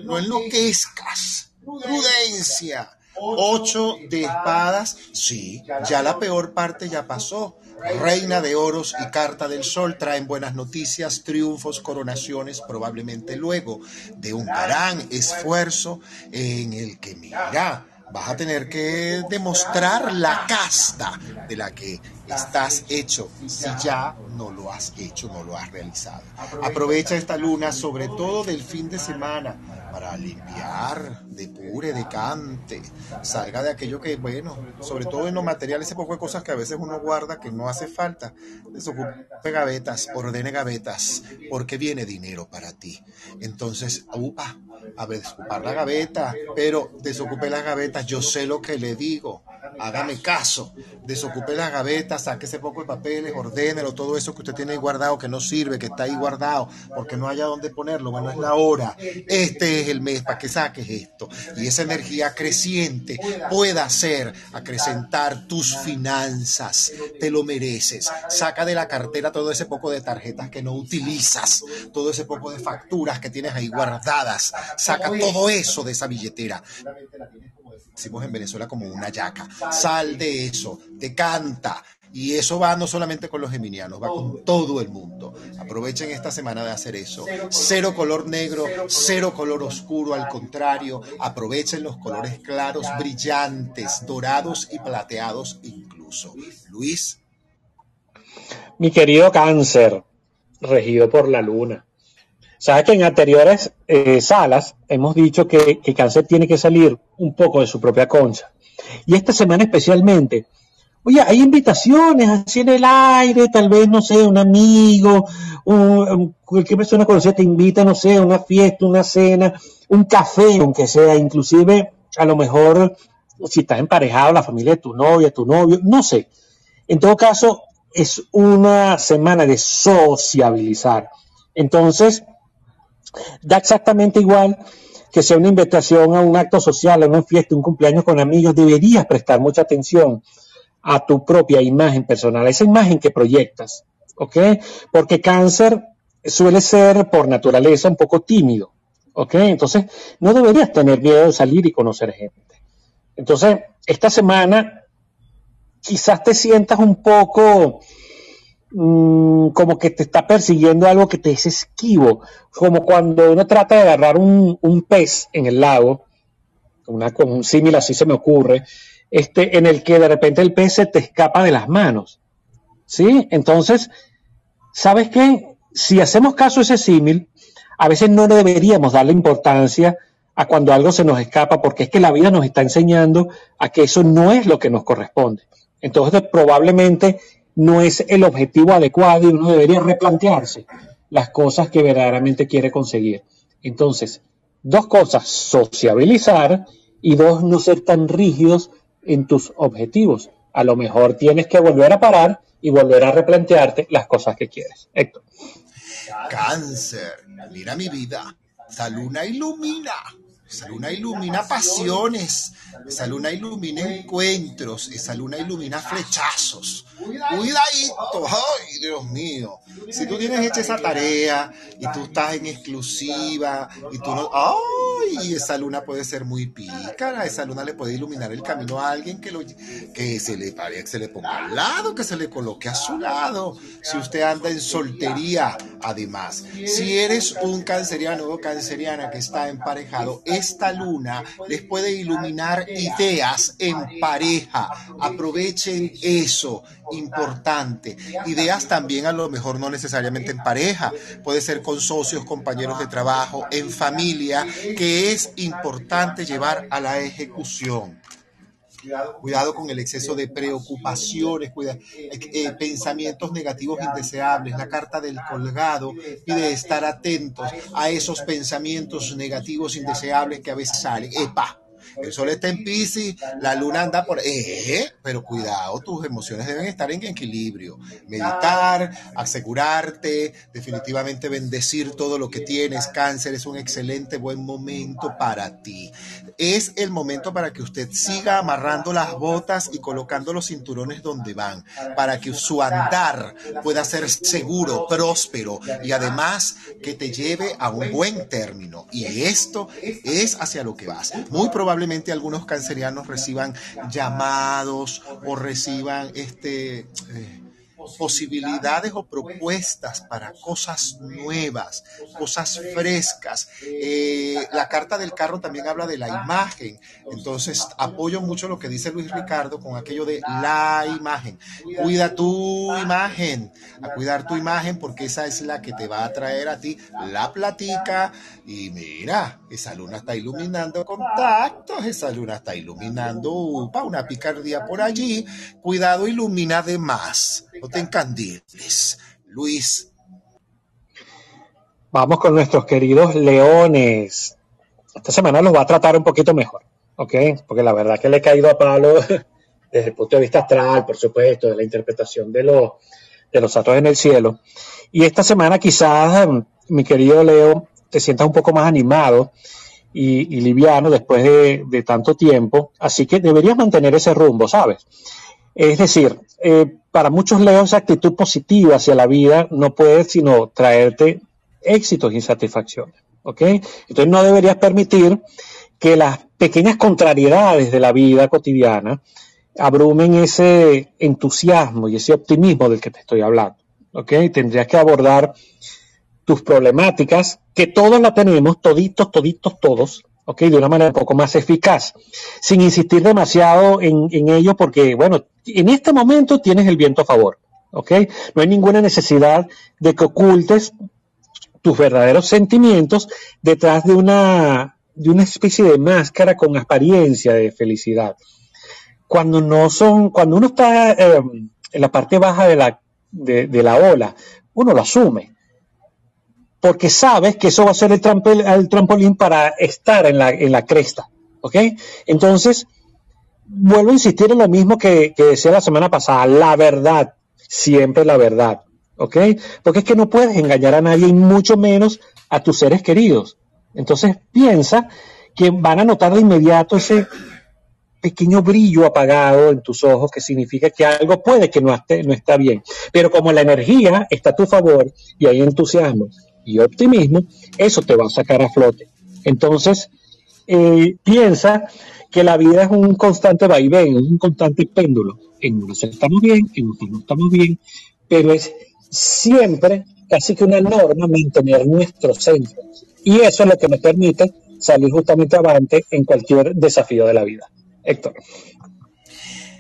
No enloquezcas. Prudencia. Ocho de espadas, sí, ya la peor parte ya pasó. Reina de oros y carta del sol traen buenas noticias, triunfos, coronaciones, probablemente luego de un gran esfuerzo en el que, mira, vas a tener que demostrar la casta de la que estás hecho si ya no lo has hecho, no lo has realizado. Aprovecha esta luna, sobre todo del fin de semana, para limpiar, depure, decante, salga de aquello que, bueno, sobre todo en lo material, ese poco de cosas que a veces uno guarda que no hace falta. Desocupe gavetas, ordene gavetas, porque viene dinero para ti. Entonces, upa, a desocupar la gaveta, pero desocupe las gavetas, yo sé lo que le digo hágame caso, desocupe las gavetas, saque ese poco de papeles, ordénelo, todo eso que usted tiene ahí guardado, que no sirve, que está ahí guardado, porque no haya dónde ponerlo, bueno, es la hora, este es el mes para que saques esto, y esa energía creciente pueda hacer acrecentar tus finanzas, te lo mereces, saca de la cartera todo ese poco de tarjetas que no utilizas, todo ese poco de facturas que tienes ahí guardadas, saca todo eso de esa billetera decimos en Venezuela como una yaca. Sal de eso, te canta. Y eso va no solamente con los geminianos, va con todo el mundo. Aprovechen esta semana de hacer eso. Cero color negro, cero color oscuro, al contrario, aprovechen los colores claros, brillantes, dorados y plateados incluso. Luis. Mi querido cáncer, regido por la luna. Sabes que en anteriores eh, salas hemos dicho que, que cáncer tiene que salir un poco de su propia concha. Y esta semana especialmente, oye, hay invitaciones así en el aire, tal vez, no sé, un amigo, cualquier persona conocida te invita, no sé, a una fiesta, una cena, un café, aunque sea, inclusive, a lo mejor, si estás emparejado, la familia de tu novia, tu novio, no sé. En todo caso, es una semana de sociabilizar. Entonces, Da exactamente igual que sea una invitación a un acto social, a una fiesta, un cumpleaños con amigos, deberías prestar mucha atención a tu propia imagen personal, a esa imagen que proyectas, ¿ok? Porque cáncer suele ser por naturaleza un poco tímido, ¿ok? Entonces, no deberías tener miedo de salir y conocer gente. Entonces, esta semana quizás te sientas un poco Mm, como que te está persiguiendo algo que te es esquivo, como cuando uno trata de agarrar un, pez en el lago, una, con un símil así se me ocurre, este, en el que de repente el pez se te escapa de las manos. ¿Sí? Entonces, ¿sabes qué? Si hacemos caso a ese símil, a veces no deberíamos darle importancia a cuando algo se nos escapa, porque es que la vida nos está enseñando a que eso no es lo que nos corresponde. Entonces, probablemente no es el objetivo adecuado y uno debería replantearse las cosas que verdaderamente quiere conseguir. Entonces, dos cosas, sociabilizar y dos, no ser tan rígidos en tus objetivos. A lo mejor tienes que volver a parar y volver a replantearte las cosas que quieres. Héctor. Cáncer, mira mi vida, ilumina. Esa luna ilumina pasiones, esa luna ilumina encuentros, esa luna ilumina flechazos. Cuidadito, ay Dios mío. Si tú tienes hecha esa tarea y tú estás en exclusiva y tú no, ay, esa luna puede ser muy pícara, esa luna le puede iluminar el camino a alguien que, lo, que se le que se le ponga al lado, que se le coloque a su lado. Si usted anda en soltería, además, si eres un canceriano o canceriana que está emparejado, esta luna les puede iluminar ideas en pareja. Aprovechen eso, importante. Ideas también a lo mejor no necesariamente en pareja, puede ser con socios, compañeros de trabajo, en familia, que es importante llevar a la ejecución. Cuidado con el exceso de preocupaciones, cuida, eh, eh, pensamientos negativos indeseables. La carta del colgado pide estar atentos a esos pensamientos negativos indeseables que a veces salen. ¡Epa! El sol está en Pisces, la luna anda por... Eh, pero cuidado, tus emociones deben estar en equilibrio. Meditar, asegurarte, definitivamente bendecir todo lo que tienes. Cáncer es un excelente, buen momento para ti. Es el momento para que usted siga amarrando las botas y colocando los cinturones donde van, para que su andar pueda ser seguro, próspero y además que te lleve a un buen término. Y esto es hacia lo que vas. Muy probablemente algunos cancerianos reciban llamados o reciban este... Eh, posibilidades o propuestas para cosas nuevas, cosas frescas. Eh, la carta del carro también habla de la imagen. Entonces, apoyo mucho lo que dice Luis Ricardo con aquello de la imagen. Cuida tu imagen, a cuidar tu imagen porque esa es la que te va a traer a ti la platica. Y mira, esa luna está iluminando contactos, esa luna está iluminando upa, una picardía por allí. Cuidado, ilumina de más. Te encandiles. Luis. Vamos con nuestros queridos leones. Esta semana los va a tratar un poquito mejor, ¿ok? Porque la verdad que le he caído a palo desde el punto de vista astral, por supuesto, de la interpretación de los, de los astros en el cielo. Y esta semana quizás, em, mi querido Leo, te sientas un poco más animado y, y liviano después de, de, tanto tiempo, así que deberías mantener ese rumbo, ¿sabes? Es decir, eh, para muchos Leos esa actitud positiva hacia la vida no puede sino traerte éxitos y satisfacciones, ¿ok? Entonces no deberías permitir que las pequeñas contrariedades de la vida cotidiana abrumen ese entusiasmo y ese optimismo del que te estoy hablando. ¿Ok? Tendrías que abordar tus problemáticas, que todos la tenemos, toditos, toditos, todos, ¿ok? De una manera un poco más eficaz, sin insistir demasiado en, ello, porque, bueno, en este momento tienes el viento a favor, ¿ok? No hay ninguna necesidad de que ocultes tus verdaderos sentimientos detrás de una, de una especie de máscara con apariencia de felicidad cuando no son, cuando uno está eh, en la parte baja de la, de, la ola, uno lo asume. Porque sabes que eso va a ser el, trampol, el trampolín para estar en la, cresta. ¿Ok? Entonces, vuelvo a insistir en lo mismo que, que decía la semana pasada, la verdad, siempre la verdad. ¿Ok? Porque es que no puedes engañar a nadie y mucho menos a tus seres queridos. Entonces piensa que van a notar de inmediato ese pequeño brillo apagado en tus ojos que significa que algo puede que no, esté, no está bien. Pero como la energía está a tu favor y hay entusiasmo y optimismo, eso te va a sacar a flote. Entonces, eh, piensa que la vida es un constante vaivén, un constante péndulo. En unos estamos bien, en otros no estamos bien, pero es siempre casi que una norma mantener nuestro centro. Y eso es lo que nos permite salir justamente avante en cualquier desafío de la vida. Héctor.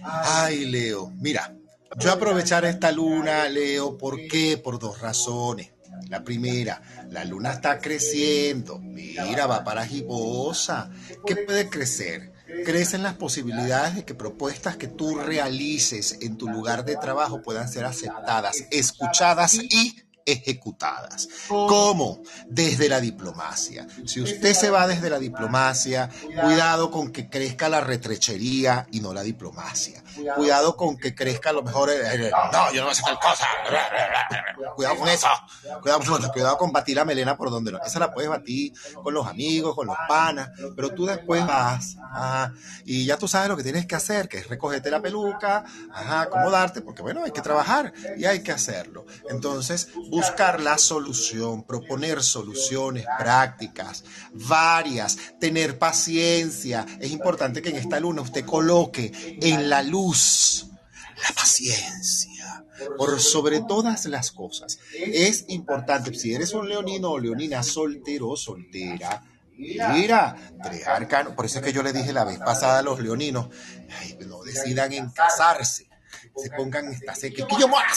Ay, Leo, mira, yo aprovechar esta luna, Leo, ¿por qué? Por dos razones. La primera, la luna está creciendo. Mira, va para Gibosa. ¿Qué puede crecer? Crecen las posibilidades de que propuestas que tú realices en tu lugar de trabajo puedan ser aceptadas, escuchadas y ejecutadas. ¿Cómo? Desde la diplomacia. Si usted se va desde la diplomacia, cuidado con que crezca la retrechería y no la diplomacia. Cuidado con que crezca a lo mejor, no, yo no voy a hacer tal cosa. Cuidado con eso. Cuidado, cuidado con batir la melena por donde no. Esa la puedes batir con los amigos, con los panas, pero tú después vas ajá, y ya tú sabes lo que tienes que hacer, que es recogerte la peluca, ajá, acomodarte, porque bueno, hay que trabajar y hay que hacerlo. Entonces, buscar la solución, proponer soluciones prácticas, varias, tener paciencia. Es importante que en esta luna usted coloque en la luz la paciencia por sobre todas las cosas. Es importante, si eres un leonino o leonina soltero o soltera, Mira, tres arcanos. Por eso es que yo le dije la vez pasada a los leoninos, ay, no decidan en casarse, se pongan esta seca. Que yo me voy a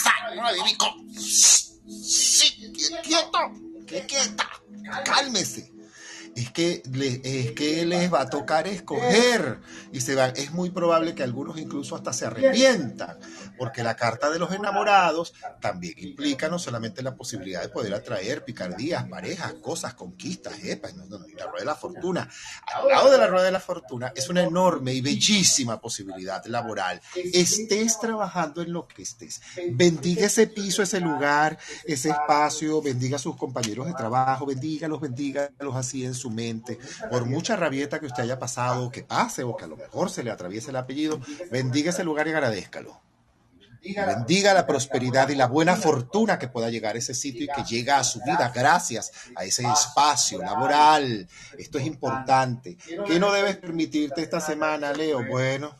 quieto, que quieta, cálmese. Es que, le, es que les va a tocar escoger. Y se va, es muy probable que algunos incluso hasta se arrepientan, porque la carta de los enamorados también implica no solamente la posibilidad de poder atraer picardías, parejas, cosas, conquistas, epa, no, no, la rueda de la fortuna. Al lado de la rueda de la fortuna es una enorme y bellísima posibilidad laboral. Estés trabajando en lo que estés. Bendiga ese piso, ese lugar, ese espacio, bendiga a sus compañeros de trabajo, bendígalos, bendígalos así en su mente. Por mucha rabieta que usted haya pasado, que pase o que a lo mejor se le atraviese el apellido, bendiga ese lugar y agradezcalo. Bendiga la prosperidad y la buena fortuna que pueda llegar a ese sitio y que llega a su vida gracias a ese espacio laboral. Esto es importante. ¿Qué no debes permitirte esta semana, Leo? Bueno,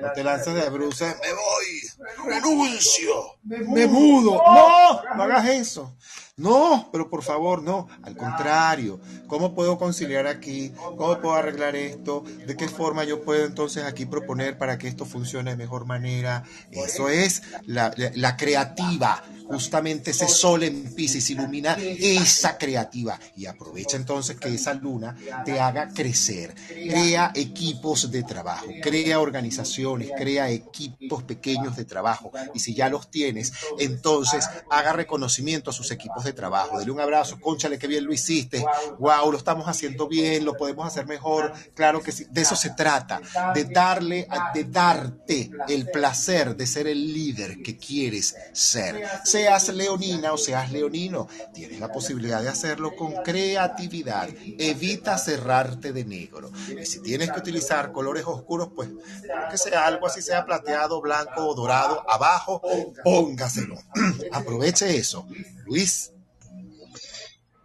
No te lanzas de bruces, me voy, renuncio, me mudo. No, no hagas eso. No, pero por favor, no. Al contrario, ¿cómo puedo conciliar aquí? ¿Cómo puedo arreglar esto? ¿De qué forma yo puedo entonces aquí proponer para que esto funcione de mejor manera? Eso es la, creativa. Justamente ese sol en Pisces ilumina esa creativa y aprovecha entonces que esa luna te haga crecer. Crea equipos de trabajo, crea organizaciones, crea equipos pequeños de trabajo y si ya los tienes, entonces haga reconocimiento a sus equipos de trabajo. Dele un abrazo, conchale, qué bien lo hiciste. Wow, lo estamos haciendo bien, lo podemos hacer mejor. Claro que sí, de eso se trata, de darle, de darte el placer de ser el líder que quieres ser. Seas leonina o seas leonino, tienes la posibilidad de hacerlo con creatividad. Evita cerrarte de negro. Y si tienes que utilizar colores oscuros, pues que sea algo así, sea plateado, blanco o dorado, abajo, póngaselo. Aproveche eso. Luis.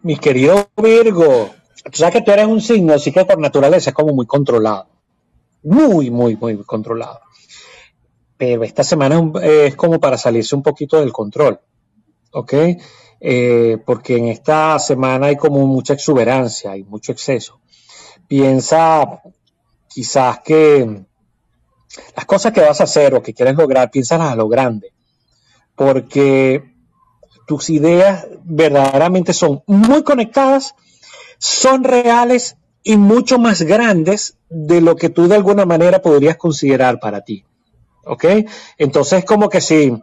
Mi querido Virgo, tú sabes que tú eres un signo, así que por naturaleza es como muy controlado. Muy, muy, muy controlado. Pero esta semana es como para salirse un poquito del control. ¿Ok? Eh, porque en esta semana hay como mucha exuberancia, hay mucho exceso. Piensa quizás que las cosas que vas a hacer o que quieres lograr, piénsalas a lo grande. Porque tus ideas verdaderamente son muy conectadas, son reales y mucho más grandes de lo que tú de alguna manera podrías considerar para ti. ¿Ok? Entonces, como que si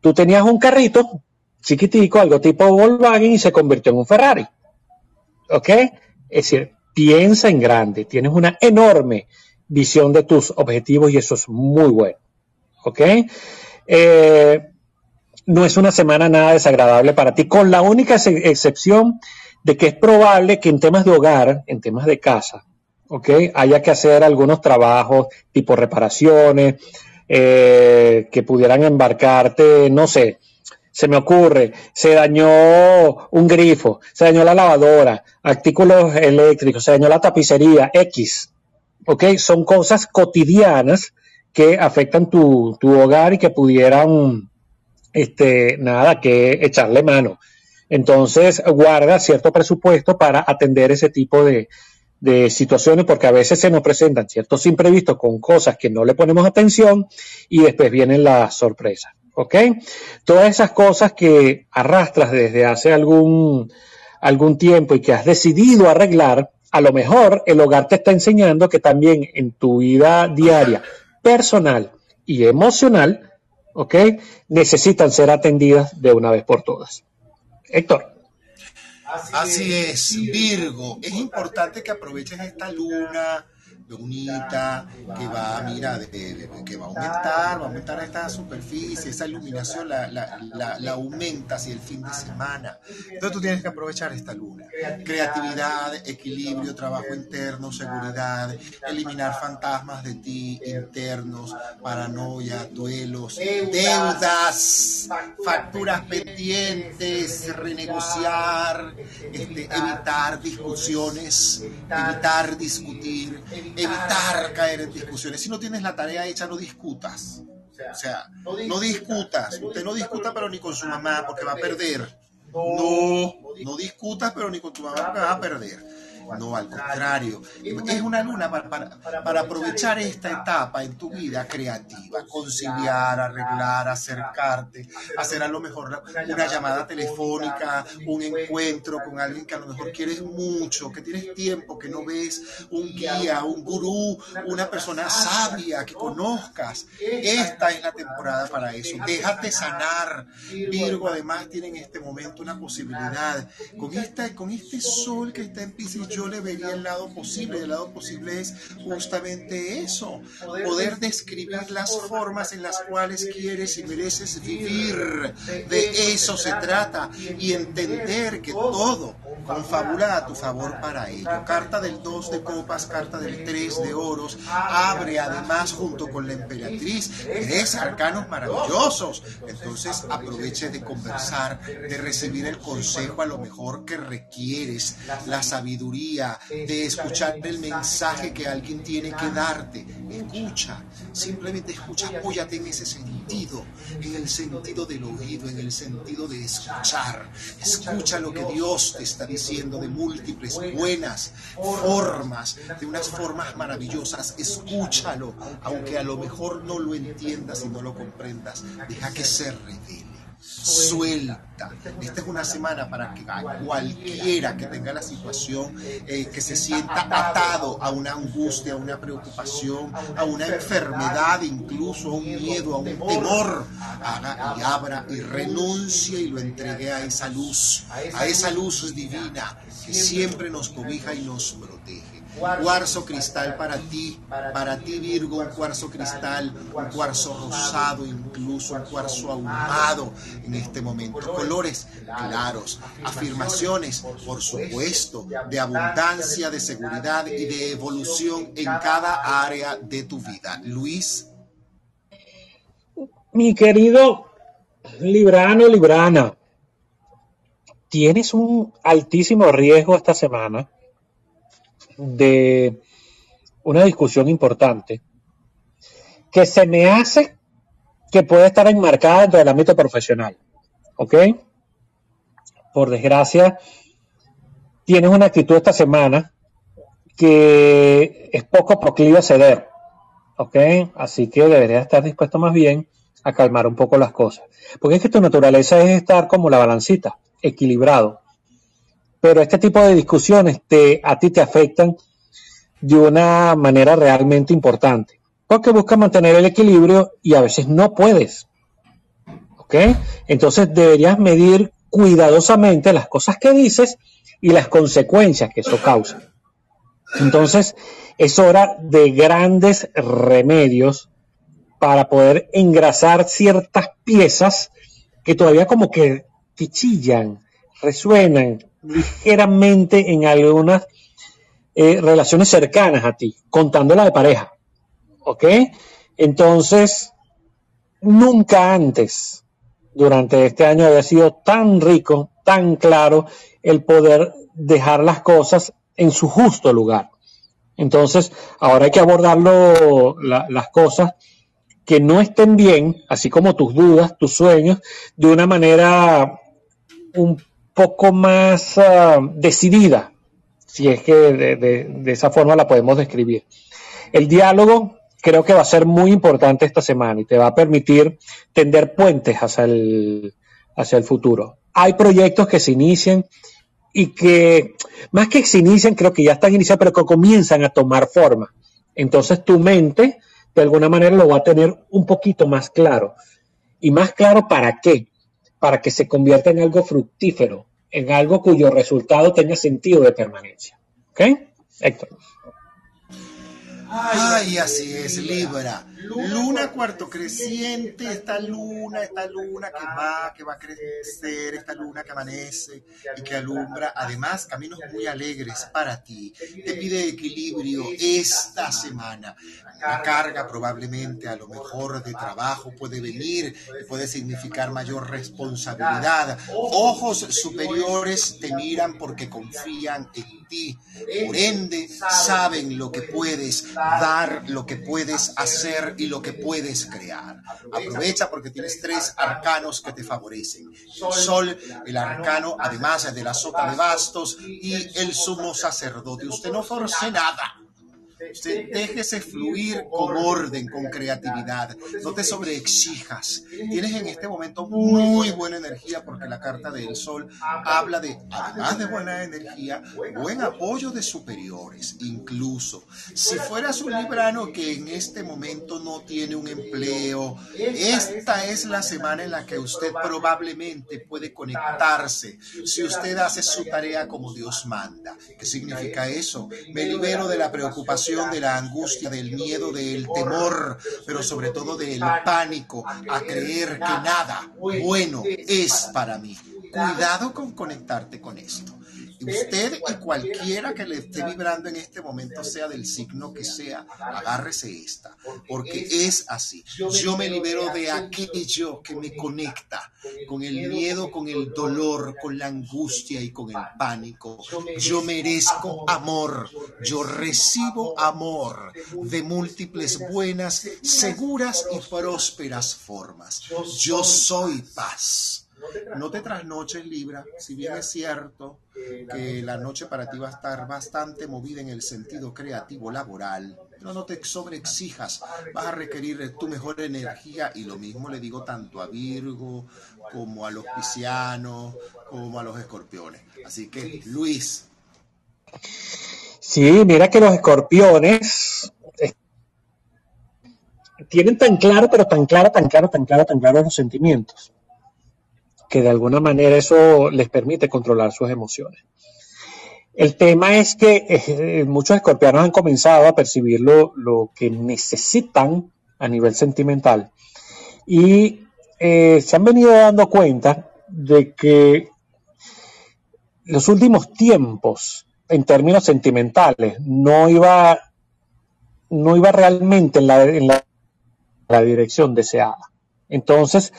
tú tenías un carrito chiquitico, algo tipo Volkswagen, y se convirtió en un Ferrari. ¿Ok? Es decir, piensa en grande, tienes una enorme visión de tus objetivos y eso es muy bueno. ¿Ok? Eh, no es una semana nada desagradable para ti, con la única excepción de que es probable que en temas de hogar, en temas de casa, ¿ok? Haya que hacer algunos trabajos tipo reparaciones, eh, que pudieran embarcarte, no sé, se me ocurre, se dañó un grifo, se dañó la lavadora, artículos eléctricos, se dañó la tapicería, X, ¿ok? Son cosas cotidianas que afectan tu, tu hogar y que pudieran este, nada que echarle mano. Entonces, guarda cierto presupuesto para atender ese tipo de, situaciones, porque a veces se nos presentan ciertos imprevistos con cosas que no le ponemos atención y después vienen las sorpresas. ¿Ok? Todas esas cosas que arrastras desde hace algún, algún tiempo y que has decidido arreglar, a lo mejor el hogar te está enseñando que también en tu vida diaria, personal y emocional, ¿ok? Necesitan ser atendidas de una vez por todas. Héctor. Así es, Virgo. Es importante que aproveches esta luna lunita que va, mira, que va a aumentar, va a aumentar esta superficie, esa iluminación la, la, la, aumenta hacia el fin de semana. Entonces tú tienes que aprovechar esta luna. Creatividad, equilibrio, trabajo interno, seguridad, eliminar fantasmas de ti internos, paranoia, duelos, deudas, facturas pendientes, renegociar, este, evitar discusiones, evitar discutir evitar caer en discusiones. Si no tienes la tarea hecha, no discutas. O sea, no discutas. Usted no discuta, pero ni con su mamá, porque va a perder. No, no discutas, pero ni con tu mamá, porque va a perder. No, al contrario. Es una luna para, para, aprovechar esta etapa en tu vida creativa, conciliar, arreglar, acercarte, hacer a lo mejor una llamada telefónica, un encuentro con alguien que a lo mejor quieres mucho, que tienes tiempo, que no ves, un guía, un gurú, una persona sabia que conozcas. Esta es la temporada para eso. Déjate sanar. Virgo además tiene en este momento una posibilidad. Con, esta, con este sol que está en Pisces, yo le vería el lado posible. El lado posible es justamente eso, poder describir las formas en las cuales quieres y mereces vivir. De eso se trata y entender que todo confabula a tu favor para ello. Carta del 2 de copas, carta del 3 de oros, abre además junto con la emperatriz tres arcanos maravillosos. Entonces aproveche de conversar, de recibir el consejo a lo mejor que requieres, la sabiduría, de escuchar el mensaje que alguien tiene que darte. Escucha, simplemente escucha, apóyate en ese sentido, en el sentido del oído, en el sentido de escuchar. Escucha lo que Dios te está diciendo de múltiples buenas formas, de unas formas maravillosas. Escúchalo, aunque a lo mejor no lo entiendas y no lo comprendas. Deja que se revele suelta. Esta es una semana para que cualquiera que tenga la situación, eh, que se sienta atado a una angustia, a una preocupación, a una enfermedad, incluso a un miedo, a un temor, haga y abra y renuncie y lo entregue a esa luz, a esa luz divina que siempre nos cobija y nos protege cuarzo cristal para ti, para ti Virgo, un cuarzo cristal, un cuarzo rosado, incluso un cuarzo ahumado en este momento. Colores claros, afirmaciones, por supuesto, de abundancia, de seguridad y de evolución en cada área de tu vida. Luis. Mi querido Librano, Librana, tienes un altísimo riesgo esta semana de una discusión importante que se me hace que puede estar enmarcada dentro del ámbito profesional. ¿Ok? Por desgracia, tienes una actitud esta semana que es poco proclive a ceder. ¿Ok? Así que deberías estar dispuesto más bien a calmar un poco las cosas. Porque es que tu naturaleza es estar como la balancita, equilibrado pero este tipo de discusiones te, a ti te afectan de una manera realmente importante, porque buscas mantener el equilibrio y a veces no puedes. ¿Ok? Entonces deberías medir cuidadosamente las cosas que dices y las consecuencias que eso causa. Entonces es hora de grandes remedios para poder engrasar ciertas piezas que todavía como que, que chillan, resuenan, ligeramente en algunas eh, relaciones cercanas a ti, contándola de pareja. ¿Ok? Entonces, nunca antes, durante este año, había sido tan rico, tan claro el poder dejar las cosas en su justo lugar. Entonces, ahora hay que abordarlo, las cosas que no estén bien, así como tus dudas, tus sueños, de una manera un poco más ah, decidida, si es que de, esa forma la podemos describir. El diálogo creo que va a ser muy importante esta semana y te va a permitir tender puentes hacia el, hacia el futuro. Hay proyectos que se inician y que, más que se inician, creo que ya están iniciados, pero que comienzan a tomar forma. Entonces tu mente, de alguna manera, lo va a tener un poquito más claro. ¿Y más claro para qué? Para que se convierta en algo fructífero, en algo cuyo resultado tenga sentido de permanencia. ¿Ok? Héctor. Ay, así es, Libra. Luna cuarto creciente, esta luna, esta luna que va, que va a crecer, esta luna que amanece y que alumbra, además caminos muy alegres para ti. Te pide equilibrio esta semana. La carga probablemente a lo mejor de trabajo puede venir y puede significar mayor responsabilidad. Ojos superiores te miran porque confían en ti. Por ende, saben lo que puedes dar, lo que puedes hacer y lo que puedes crear. Aprovecha porque tienes tres arcanos que te favorecen. El sol, el arcano, además de la sota de bastos y el sumo sacerdote. Usted no force nada. Usted déjese fluir con orden, con creatividad. No te sobreexijas. Tienes en este momento muy buena energía porque la carta del sol habla de, además de buena energía, buen apoyo de superiores. Incluso si fueras un librano que en este momento no tiene un empleo, esta es la semana en la que usted probablemente puede conectarse. Si usted hace su tarea como Dios manda. ¿Qué significa eso? Me libero de la preocupación de la angustia, del miedo, del temor, pero sobre todo del pánico a creer que nada bueno es para mí. Cuidado con conectarte con esto. Usted y cualquiera que le esté vibrando en este momento, sea del signo que sea, agárrese esta, porque es así. Yo me libero de aquello que me conecta con el miedo, con el dolor, con la angustia y con el pánico. Yo merezco amor, yo recibo amor de múltiples buenas, seguras y prósperas formas. Yo soy paz. No te trasnoches, Libra, si bien es cierto que la noche para ti va a estar bastante movida en el sentido creativo laboral, pero no te sobreexijas, vas a requerir tu mejor energía y lo mismo le digo tanto a Virgo como a los piscianos, como a los escorpiones. Así que, Luis. Sí, mira que los escorpiones tienen tan claro, pero tan claro, tan claro, tan claro, tan claro los sentimientos que de alguna manera eso les permite controlar sus emociones. El tema es que eh, muchos escorpianos han comenzado a percibir lo, que necesitan a nivel sentimental y eh, se han venido dando cuenta de que los últimos tiempos en términos sentimentales no iba, no iba realmente en la, en la dirección deseada. Entonces,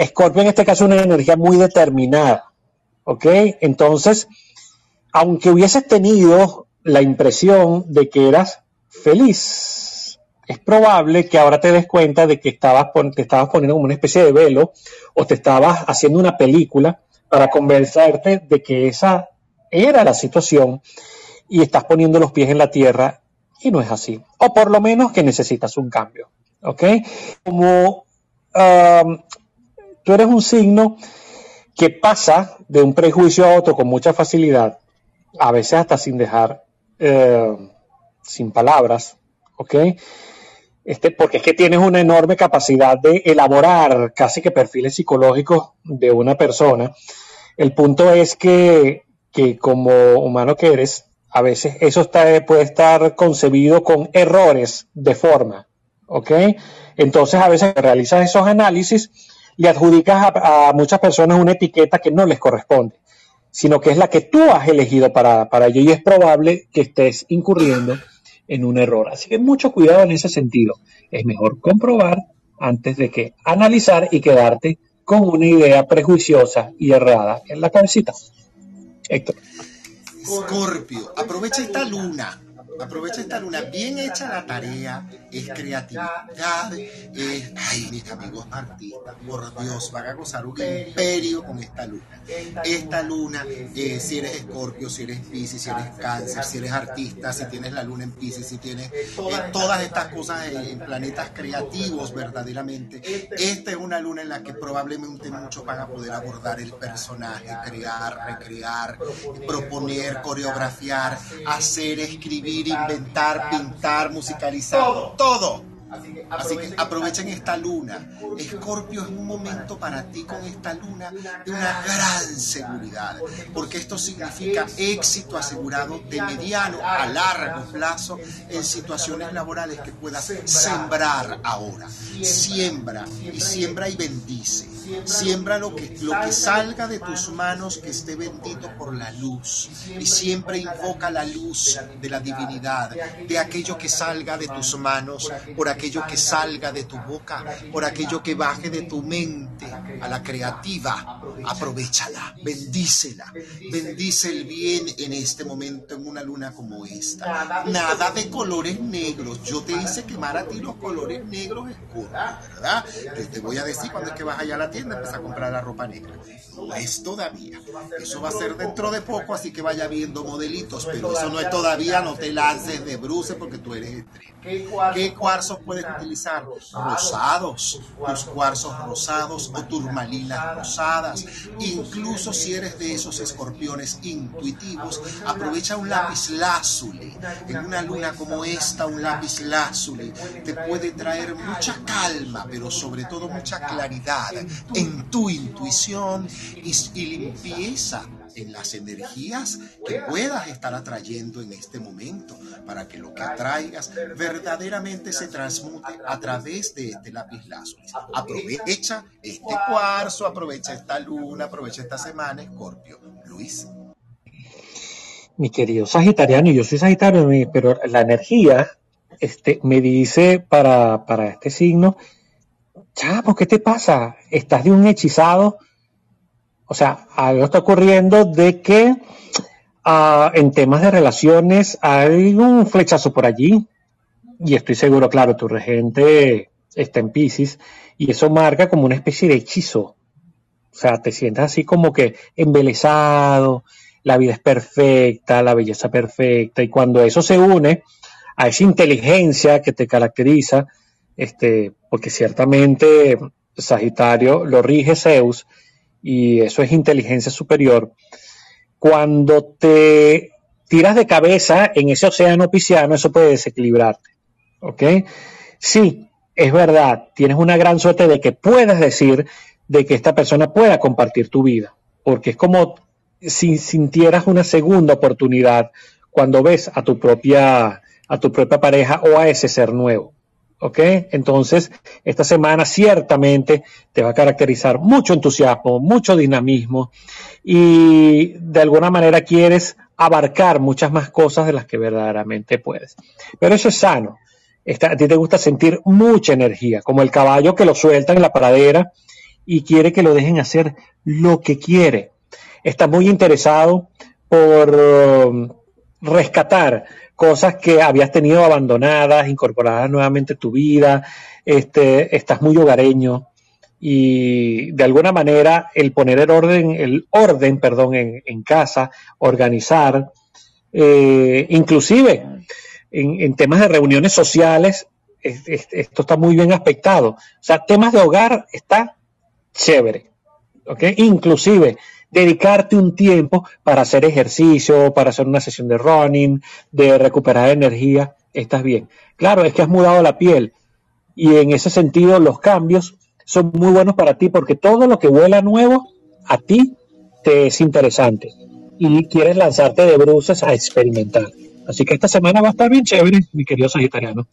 Scorpio en este caso es una energía muy determinada, ¿ok? Entonces, aunque hubieses tenido la impresión de que eras feliz, es probable que ahora te des cuenta de que estabas te estabas poniendo como una especie de velo o te estabas haciendo una película para convencerte de que esa era la situación y estás poniendo los pies en la tierra y no es así. O por lo menos que necesitas un cambio. ¿Ok? Como um, tú eres un signo que pasa de un prejuicio a otro con mucha facilidad, a veces hasta sin dejar, eh, sin palabras, ¿ok? Este, porque es que tienes una enorme capacidad de elaborar casi que perfiles psicológicos de una persona. El punto es que, que como humano que eres, a veces eso puede estar concebido con errores de forma, ¿ok? Entonces a veces realizas esos análisis le adjudicas a, muchas personas una etiqueta que no les corresponde, sino que es la que tú has elegido para, para ello y es probable que estés incurriendo en un error. Así que mucho cuidado en ese sentido. Es mejor comprobar antes de que analizar y quedarte con una idea prejuiciosa y errada en la cabecita. Héctor. Escorpio, aprovecha esta luna Aprovecha esta luna, bien hecha la tarea, es creatividad, es, ay, mis amigos artistas, por Dios, van a gozar un imperio con esta luna. Esta luna, eh, si eres escorpio, si eres piscis, si eres cáncer, si eres artista, si tienes la luna en piscis, si tienes eh, todas estas cosas en, planetas creativos verdaderamente, esta es una luna en la que probablemente muchos van a poder abordar el personaje, crear, recrear, proponer, coreografiar, hacer, escribir, inventar, pintar, musicalizar, todo. Así que, aprovechen esta luna. Escorpio es un momento para ti con esta luna de una gran seguridad, porque esto significa éxito asegurado de mediano a largo plazo en situaciones laborales que puedas sembrar ahora. Siembra y siembra y bendice. Siembra lo que, lo que salga de tus manos que esté bendito por la luz. Y siempre invoca la luz de la divinidad, de aquello que salga de tus manos, por aquello que salga de tu boca, por aquello que baje de tu mente a la creativa. Aprovechala, bendícela, bendice el bien en este momento en una luna como esta. Nada de colores negros. Yo te hice quemar a ti los colores negros, ¿verdad? te voy a decir cuando es que vas allá a la tienda, empieza a comprar la ropa negra. No es todavía. Eso va a ser dentro de poco, así que vaya viendo modelitos, pero eso no es todavía, no te lances de bruce porque tú eres extremo. ¿Qué cuarzos puedes utilizar? Rosados, tus cuarzos rosados o turmalinas rosadas. Incluso si eres de esos escorpiones. intuitivos, aprovecha un lápiz lázuli. En una luna como esta, un lápiz lázuli te puede traer mucha calma, pero sobre todo mucha claridad en tu intuición y, limpieza en las energías que puedas estar atrayendo en este momento para que lo que atraigas verdaderamente se transmute a través de este lápiz lazo. Aprovecha este cuarzo, aprovecha esta luna, aprovecha esta semana, Escorpio. Luis. mi querido Sagitariano, yo soy Sagitario, pero la energía este, me dice para, para este signo, chavo, ¿qué te pasa? Estás de un hechizado. O sea, algo está ocurriendo de que uh, en temas de relaciones hay un flechazo por allí. Y estoy seguro, claro, tu regente está en Pisces y eso marca como una especie de hechizo. O sea, te sientes así como que embelesado, la vida es perfecta, la belleza perfecta, y cuando eso se une a esa inteligencia que te caracteriza, este, porque ciertamente Sagitario lo rige Zeus y eso es inteligencia superior, cuando te tiras de cabeza en ese océano pisciano, eso puede desequilibrarte. ¿Ok? Sí, es verdad, tienes una gran suerte de que puedas decir de que esta persona pueda compartir tu vida, porque es como si sintieras una segunda oportunidad cuando ves a tu propia a tu propia pareja o a ese ser nuevo. ¿Ok? Entonces, esta semana ciertamente te va a caracterizar mucho entusiasmo, mucho dinamismo y de alguna manera quieres abarcar muchas más cosas de las que verdaderamente puedes. Pero eso es sano. a ti te gusta sentir mucha energía, como el caballo que lo sueltan en la pradera y quiere que lo dejen hacer lo que quiere. Está muy interesado por um, rescatar cosas que habías tenido abandonadas, incorporadas nuevamente a tu vida, este, estás muy hogareño y de alguna manera el poner el orden, el orden, perdón, en, casa, organizar, eh, inclusive en, en, temas de reuniones sociales, esto está muy bien aspectado. O sea, temas de hogar está chévere. ¿ok? Inclusive dedicarte un tiempo para hacer ejercicio, para hacer una sesión de running, de recuperar energía, estás bien. Claro, es que has mudado la piel y en ese sentido los cambios son muy buenos para ti porque todo lo que vuela nuevo a ti te es interesante y quieres lanzarte de bruces a experimentar. Así que esta semana va a estar bien chévere, mi querido Sagitariano.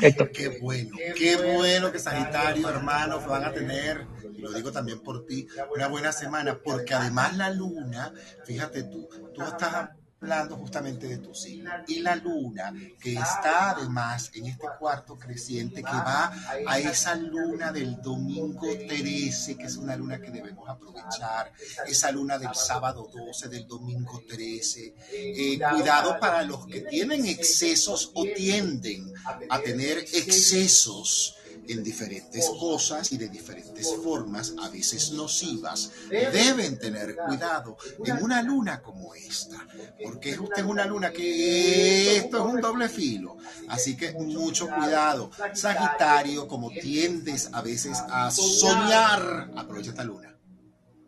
Qué bueno, qué bueno que Sagitario, hermanos, van a tener lo digo también por ti, una buena semana, porque además la luna, fíjate tú, tú estás hablando justamente de tu signo. Y la luna, que está además en este cuarto creciente, que va a esa luna del domingo 13, que es una luna que debemos aprovechar, esa luna del sábado 12, del domingo 13. Eh, cuidado para los que tienen excesos o tienden a tener excesos en diferentes cosas y de diferentes formas, a veces nocivas, deben tener cuidado en una luna como esta, porque es usted una luna que esto es un doble filo, así que mucho cuidado. Sagitario, como tiendes a veces a soñar, aprovecha esta luna.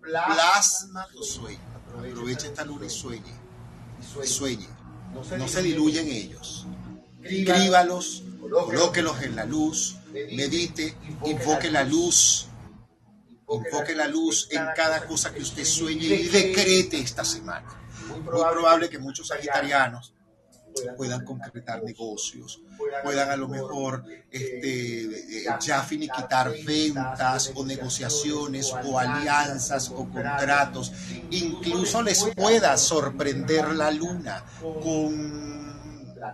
Plasma tu sueño, aprovecha esta luna y sueñe, sueñe, no se diluyen ellos. Escríbalos, colóquelos en la luz, medite, invoque la luz, invoque la luz en cada cosa que usted sueñe y decrete esta semana. Muy probable que muchos sagitarianos puedan concretar negocios, puedan a lo mejor este, ya finiquitar ventas o negociaciones o alianzas o contratos. Incluso les pueda sorprender la luna con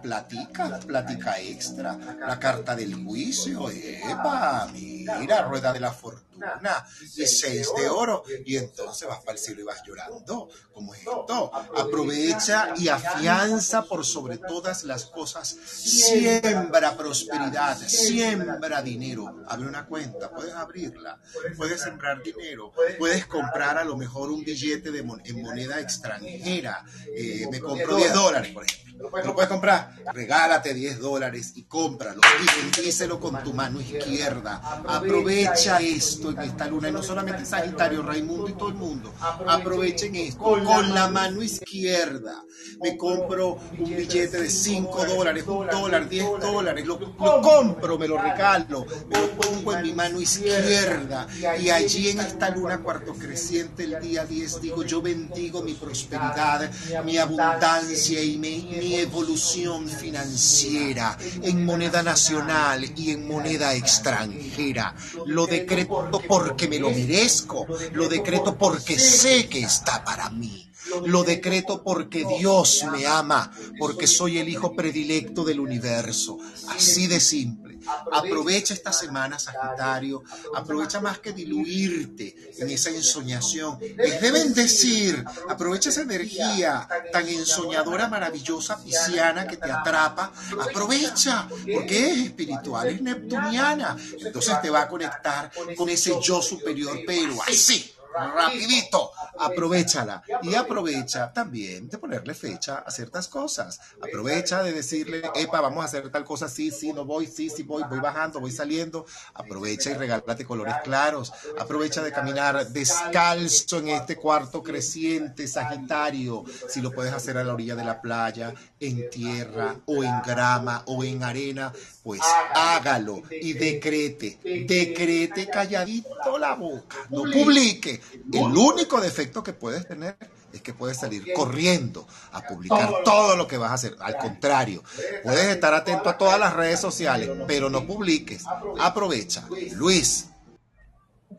platica, platica extra, la carta del juicio, epa, mira, rueda de la fortuna, y seis de oro, y entonces vas para el cielo y vas llorando, como esto, aprovecha y afianza por sobre todas las cosas, siembra prosperidad, siembra dinero, abre una cuenta, puedes abrirla, puedes sembrar dinero, puedes comprar a lo mejor un billete de en moneda extranjera, eh, me compro 10 dólares, por ejemplo. Lo puedes, comprar. Regálate 10 dólares y cómpralo y bendícelo con tu mano izquierda. Aprovecha esto en esta luna y no solamente Sagitario, Raimundo y todo el mundo. Aprovechen esto con la mano izquierda. Me compro un billete de 5 dólares, un dólar, 10 dólares. Lo, compro, me lo regalo, me lo pongo en mi mano izquierda. Y allí en esta luna cuarto creciente, el día 10, digo, yo bendigo mi prosperidad, mi abundancia y mi evolución financiera en moneda nacional y en moneda extranjera. Lo decreto porque me lo merezco, lo decreto porque sé que está para mí. Lo decreto porque Dios me ama, porque soy el hijo predilecto del universo. Así de simple. Aprovecha esta semana, Sagitario. Aprovecha más que diluirte en esa ensoñación. Es de bendecir. Aprovecha esa energía tan ensoñadora, maravillosa, pisciana que te atrapa. Aprovecha, porque es espiritual, es neptuniana. Entonces te va a conectar con ese yo superior, pero así rapidito, aprovechala y aprovecha también de ponerle fecha a ciertas cosas. Aprovecha de decirle, epa, vamos a hacer tal cosa, sí, sí, no voy, sí, sí voy, voy bajando, voy saliendo. Aprovecha y regálate colores claros. Aprovecha de caminar descalzo en este cuarto creciente, Sagitario. Si lo puedes hacer a la orilla de la playa, en tierra o en grama o en arena, pues hágalo y decrete, decrete calladito la boca, no publique. El único defecto que puedes tener es que puedes salir corriendo a publicar todo lo que vas a hacer. Al contrario, puedes estar atento a todas las redes sociales, pero no publiques. Aprovecha. Luis.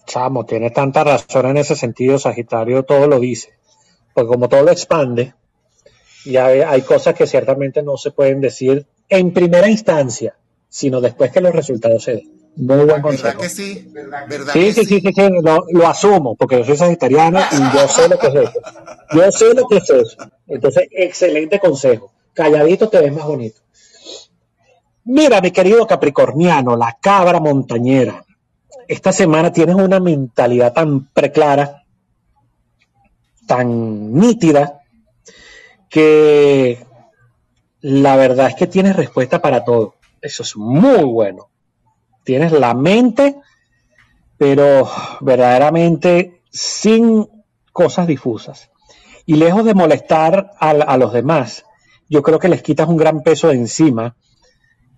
Chamo, tiene tanta razón en ese sentido, Sagitario todo lo dice. Porque como todo lo expande, y hay, hay cosas que ciertamente no se pueden decir en primera instancia, sino después que los resultados se den. Muy buen ¿Verdad consejo. que sí? ¿Verdad Sí, que sí, sí, sí, sí, lo, lo asumo, porque yo soy sagitariano y yo sé lo que es eso. Yo sé lo que es eso. Entonces, excelente consejo. Calladito te ves más bonito. Mira, mi querido Capricorniano, la cabra montañera. Esta semana tienes una mentalidad tan preclara, tan nítida, que la verdad es que tienes respuesta para todo. Eso es muy bueno. Tienes la mente, pero verdaderamente sin cosas difusas. Y lejos de molestar a, los demás, yo creo que les quitas un gran peso de encima,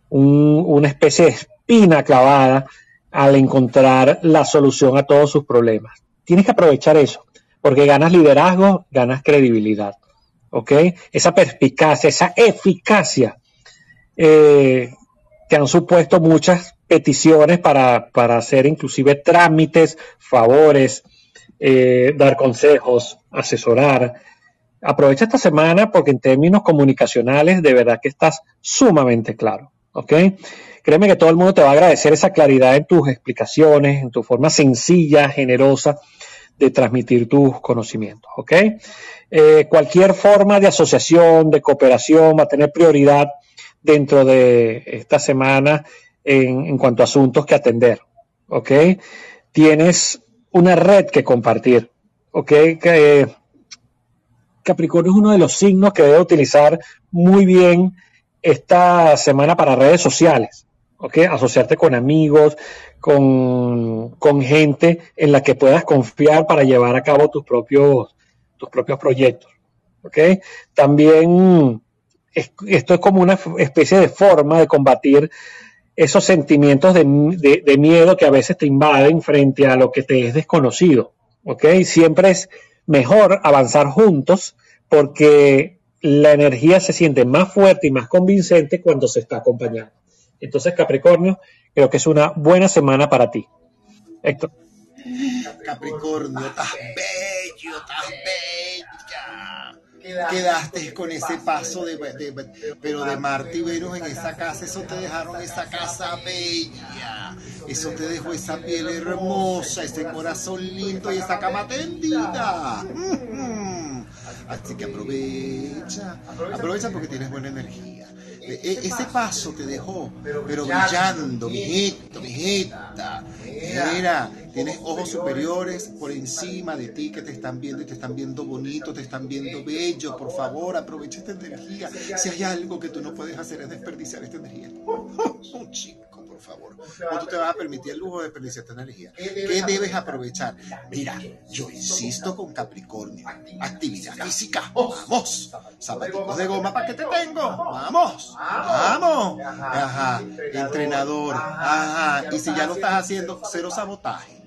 un- una especie de espina clavada al encontrar la solución a todos sus problemas. Tienes que aprovechar eso, porque ganas liderazgo, ganas credibilidad. ¿Ok? Esa perspicacia, esa eficacia eh, que han supuesto muchas peticiones para, para hacer inclusive trámites, favores, eh, dar consejos, asesorar. Aprovecha esta semana porque en términos comunicacionales de verdad que estás sumamente claro. ¿Ok? Créeme que todo el mundo te va a agradecer esa claridad en tus explicaciones, en tu forma sencilla, generosa de transmitir tus conocimientos. ¿Ok? Eh, cualquier forma de asociación, de cooperación va a tener prioridad dentro de esta semana en, cuanto a asuntos que atender. ¿Ok? Tienes una red que compartir. ¿Ok? Que, Capricornio es uno de los signos que debe utilizar muy bien esta semana para redes sociales. ¿ok? Asociarte con amigos, con, con gente en la que puedas confiar para llevar a cabo tus propios, tus propios proyectos. ¿ok? También es- esto es como una especie de forma de combatir esos sentimientos de, de- de miedo que a veces te invaden frente a lo que te es desconocido. ¿ok? Siempre es mejor avanzar juntos porque la energía se siente más fuerte y más convincente cuando se está acompañado. Entonces, Capricornio, creo que es una buena semana para ti. Héctor. Capricornio, estás bello, estás bella. Quedaste con ese paso de, de- pero de Marte y Venus en esa casa, eso te dejaron esa casa bella, eso te dejó esa piel hermosa, ese corazón lindo y esa cama tendida. Mm. Así que aprovecha, aprovecha porque tienes buena energía. E- e- ese paso te dejó, pero brillando, mijito, mijita. Mira, tienes ojos superiores por encima de ti que te están viendo y te están viendo bonito, te están viendo bello. Por favor, aprovecha esta energía. Si hay algo que tú no puedes hacer es desperdiciar esta energía. Un chico, favor. ¿Cómo tú te vas a permitir el lujo de desperdiciar esta energía? ¿Qué debes aprovechar? Mira, yo insisto con Capricornio. Actividad física. Vamos. Zapatitos de goma para que te tengo. Vamos. Vamos. Ajá. Entrenador. Ajá. Y si ya lo estás haciendo, cero sabotaje.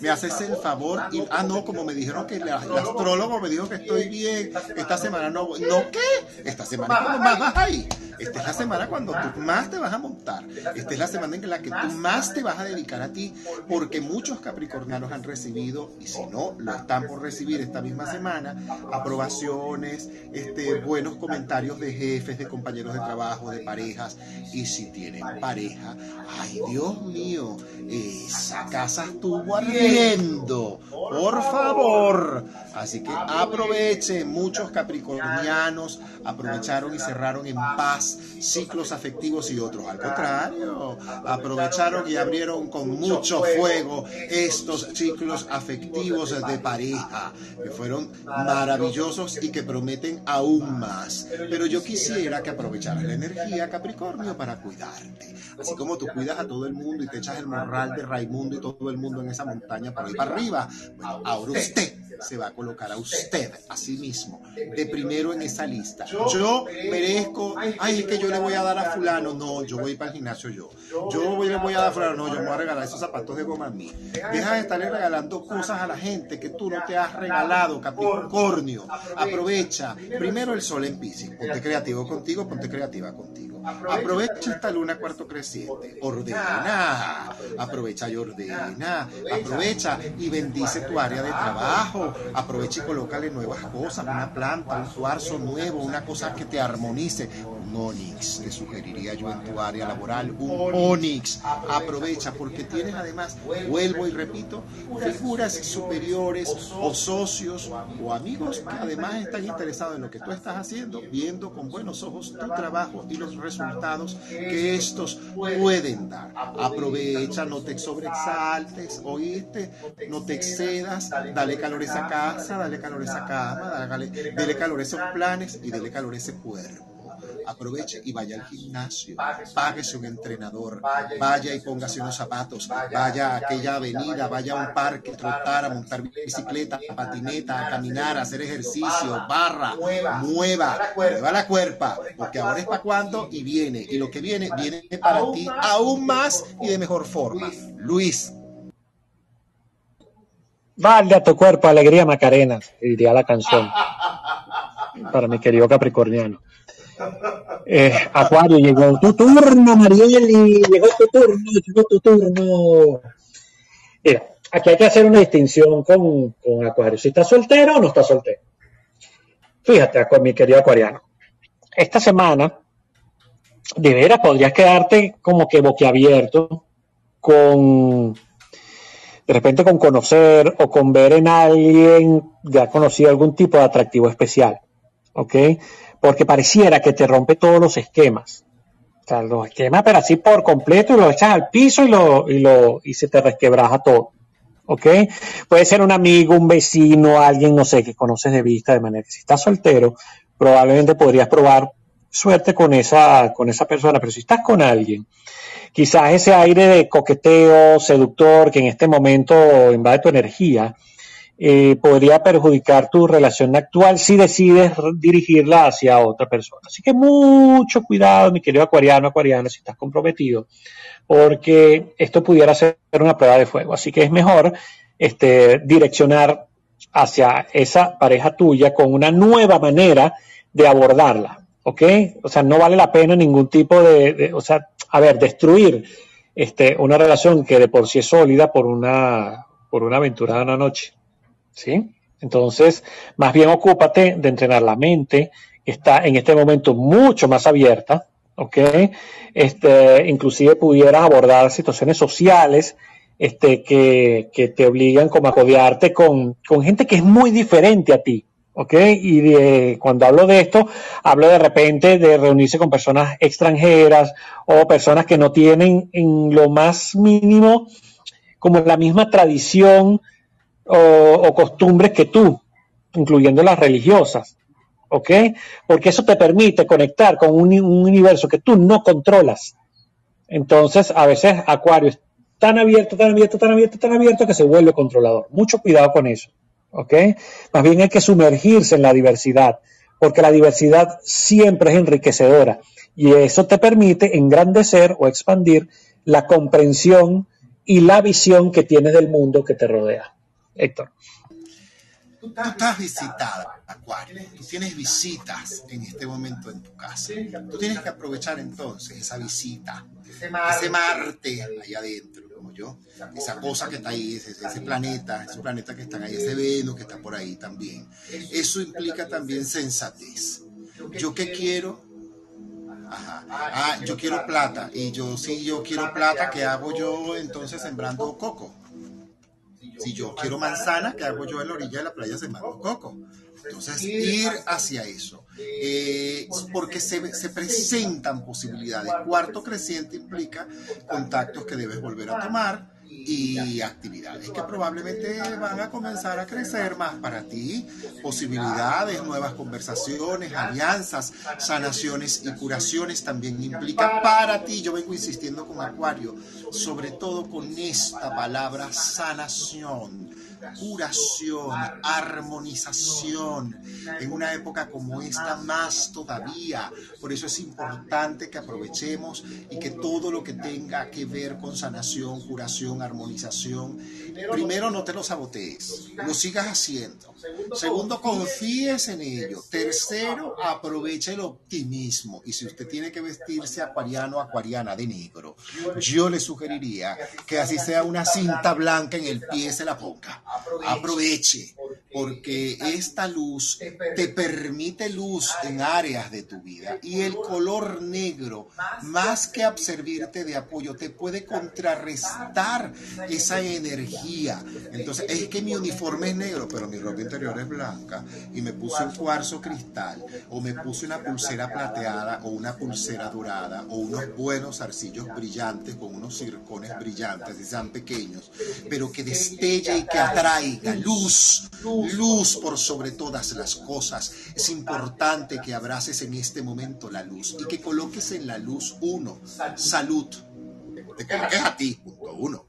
Me haces el favor. Y, ah, no, como me dijeron que el astrólogo me dijo que estoy bien, esta semana no, no, ¿qué? Esta semana es cuando más vas ahí. Esta es la semana cuando tú más te vas a montar. Esta es la semana en la que tú más te vas a dedicar a ti, porque muchos capricornianos han recibido, y si no, lo están por recibir esta misma semana, aprobaciones, este, buenos comentarios de jefes, de compañeros de trabajo, de parejas. Y si tienen pareja, ay Dios mío, esa casa estuvo ardiendo. Por favor. Así que aprovechen, muchos capricornianos aprovecharon y cerraron en paz ciclos afectivos y otros. Al contrario, aprovecharon y abrieron con mucho fuego estos ciclos afectivos de pareja, que fueron maravillosos y que prometen aún más. Pero yo quisiera que aprovecharas la energía, Capricornio, para cuidarte. Así como tú cuidas a todo el mundo y te echas el morral de Raimundo y todo el mundo en esa montaña por ahí para arriba, bueno, ahora usted se va a colocar a usted, a sí mismo, de primero en esa lista. Yo merezco, ay, es que yo le voy a dar a fulano, no, yo voy para el gimnasio yo. Yo le voy a dar a fulano, no, yo me voy a regalar esos zapatos de goma a mí. Deja de estarle regalando cosas a la gente que tú no te has regalado, Capricornio. Aprovecha primero el sol en Pisces, ponte creativo contigo, ponte creativa contigo. Aprovecha esta luna cuarto creciente, ordena, aprovecha. y ordena, aprovecha. y bendice tu área de trabajo, aprovecha y colócale nuevas cosas, una planta, un cuarzo nuevo, una cosa que te armonice, un onix, te sugeriría yo en tu área laboral, un onix, aprovecha porque tienes además, vuelvo y repito, figuras superiores o socios o amigos que además están interesados en lo que tú estás haciendo, viendo con buenos ojos tu trabajo y los resultados que estos pueden dar. Aprovecha, no te sobresaltes, oíste, no te excedas, dale calor a esa casa, dale calor a esa cama, dale, dale calor a esos planes y dale calor a ese cuerpo. Aproveche y vaya al gimnasio, páguese un entrenador, vaya y póngase unos zapatos, vaya a aquella avenida, vaya a un parque, trotar, a montar bicicleta, a patineta, a caminar, a hacer ejercicio, barra, mueva, mueva. La cuerpa, porque ahora es para cuando y viene, y lo que viene, viene para ti aún más y de mejor forma. Luis. Vale a tu cuerpo, alegría Macarena, diría la canción. Para mi querido Capricorniano. Eh, Acuario, llegó tu turno, Marieli, llegó tu turno, llegó tu turno. Mira, aquí hay que hacer una distinción con, con Acuario. Si estás soltero o no estás soltero. Fíjate, mi querido Acuariano. Esta semana, de veras, podrías quedarte como que boquiabierto con de repente con conocer o con ver en alguien ya conocido algún tipo de atractivo especial, ¿ok? Porque pareciera que te rompe todos los esquemas. O sea, los esquemas, pero así por completo, y lo echas al piso y, lo, y, lo, y se te resquebraja todo. ¿Ok? Puede ser un amigo, un vecino, alguien, no sé, que conoces de vista, de manera que si estás soltero, probablemente podrías probar suerte con esa, con esa persona, pero si estás con alguien, quizás ese aire de coqueteo, seductor, que en este momento invade tu energía, eh, podría perjudicar tu relación actual si decides dirigirla hacia otra persona. Así que mucho cuidado, mi querido acuariano, acuariana, si estás comprometido, porque esto pudiera ser una prueba de fuego. Así que es mejor este, direccionar hacia esa pareja tuya con una nueva manera de abordarla. ¿Ok? O sea, no vale la pena ningún tipo de, o sea, a ver, destruir este, una relación que de por sí es sólida por una, por una aventura de una noche. ¿Sí? Entonces, más bien ocúpate de entrenar la mente, que está en este momento mucho más abierta, ¿ok? Este, inclusive pudieras abordar situaciones sociales este, que, que te obligan como a codearte con, con gente que es muy diferente a ti, ¿ok? Y de, cuando hablo de esto, hablo de repente de reunirse con personas extranjeras o personas que no tienen en lo más mínimo como la misma tradición o, costumbres que tú, incluyendo las religiosas, ¿ok? Porque eso te permite conectar con un, un universo que tú no controlas. Entonces, a veces Acuario es tan abierto, tan abierto, tan abierto, tan abierto que se vuelve controlador. Mucho cuidado con eso. ¿ok? Más bien hay que sumergirse en la diversidad, porque la diversidad siempre es enriquecedora y eso te permite engrandecer o expandir la comprensión y la visión que tienes del mundo que te rodea. Héctor. Tú estás visitada, Acuario. Tú tienes visitas en este momento en tu casa. Tú tienes que aprovechar entonces esa visita, ese Marte ahí adentro, como yo, esa cosa que está ahí, ese, ese planeta, ese planeta que está ahí, ese Venus que está por ahí también. Eso implica también sensatez. ¿Yo qué quiero? Ajá. Ah, yo quiero plata. Y yo, si yo quiero plata, ¿qué hago yo entonces sembrando coco? Si yo quiero manzana, ¿qué hago yo en la orilla de la playa sembrando coco? Entonces, ir hacia eso. Eh, porque se, se presentan posibilidades. Cuarto creciente implica contactos que debes volver a tomar y actividades que probablemente van a comenzar a crecer más para ti, posibilidades, nuevas conversaciones, alianzas, sanaciones y curaciones también implica para ti. Yo vengo insistiendo con Acuario, sobre todo con esta palabra sanación curación, armonización, en una época como esta más todavía. Por eso es importante que aprovechemos y que todo lo que tenga que ver con sanación, curación, armonización, primero no te lo sabotees, lo sigas haciendo. Segundo, confíes en ello. Tercero, aprovecha el optimismo. Y si usted tiene que vestirse acuariano, acuariana de negro, yo le sugeriría que así sea una cinta blanca en el pie se la ponga aproveche, porque esta luz te permite luz en áreas de tu vida y el color negro, más que servirte de apoyo, te puede contrarrestar esa energía. Entonces, es que mi uniforme es negro, pero mi ropa es blanca y me puse un cuarzo cristal o me puse una pulsera plateada o una pulsera dorada o unos buenos arcillos brillantes con unos circones brillantes y sean pequeños, pero que destella y que atraiga luz, luz por sobre todas las cosas. Es importante que abraces en este momento la luz y que coloques en la luz uno, salud. Te coloques a ti, punto uno,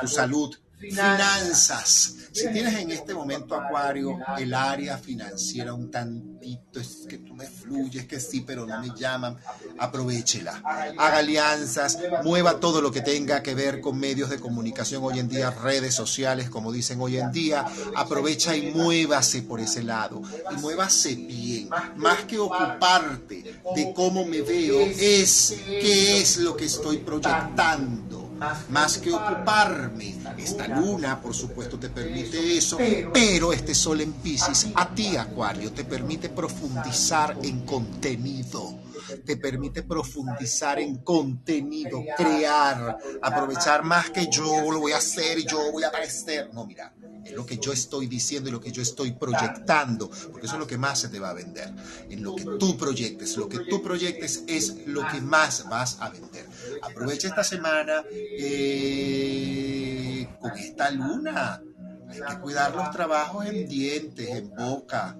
tu salud, finanzas. Si tienes en este momento, Acuario, el área financiera un tantito, es que tú me fluyes, que sí, pero no me llaman, aprovechela. Haga alianzas, mueva todo lo que tenga que ver con medios de comunicación hoy en día, redes sociales, como dicen hoy en día. Aprovecha y muévase por ese lado. Y muévase bien. Más que ocuparte de cómo me veo, es qué es lo que estoy proyectando más que ocuparme. Esta luna, por supuesto, te permite eso, pero este sol en Pisces, a ti, Acuario, te permite profundizar en contenido te permite profundizar en contenido, crear, aprovechar más que yo lo voy a hacer y yo voy a aparecer. No, mira, es lo que yo estoy diciendo y lo que yo estoy proyectando, porque eso es lo que más se te va a vender. En lo que tú proyectes, lo que tú proyectes es lo que más vas a vender. Aprovecha esta semana eh, con esta luna. Hay que cuidar los trabajos en dientes, en boca,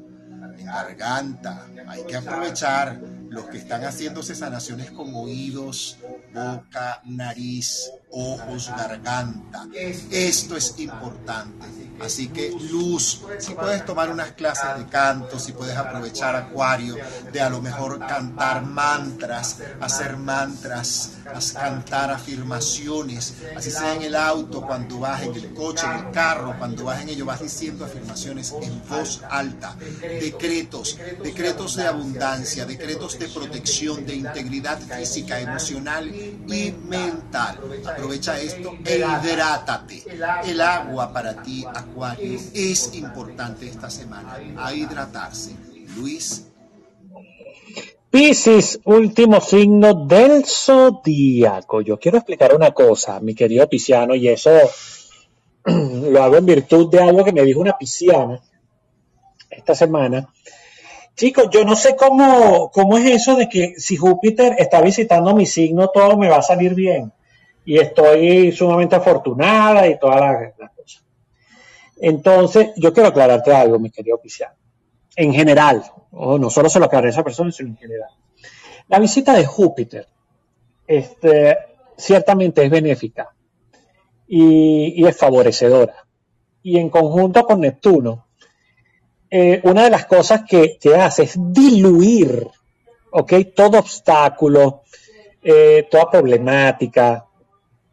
en garganta. Hay que aprovechar los que están haciéndose sanaciones con oídos, boca, nariz, ojos, garganta. Esto es importante. Así que luz, si puedes tomar unas clases de canto, si puedes aprovechar acuario, de a lo mejor cantar mantras, hacer mantras, cantar afirmaciones, así sea en el auto, cuando vas en el coche, en el carro, cuando vas en ello, vas diciendo afirmaciones en voz alta, decretos, decretos de abundancia, decretos protección, de integridad física, emocional y mental. Aprovecha esto e hidrátate. El agua para ti, Acuario, es importante esta semana. A hidratarse. Luis. Piscis, último signo del zodíaco. Yo quiero explicar una cosa, mi querido pisciano, y eso lo hago en virtud de algo que me dijo una pisciana esta semana. Chicos, yo no sé cómo, cómo es eso de que si Júpiter está visitando mi signo, todo me va a salir bien. Y estoy sumamente afortunada y todas las, cosas. Entonces, yo quiero aclararte algo, mi querido Pisciano. En general, o no solo se lo aclaré a esa persona, sino en general. La visita de Júpiter, este, ciertamente es benéfica y, y es favorecedora. Y en conjunto con Neptuno, eh, una de las cosas que, que, hace es diluir, ¿ok? Todo obstáculo, eh, toda problemática,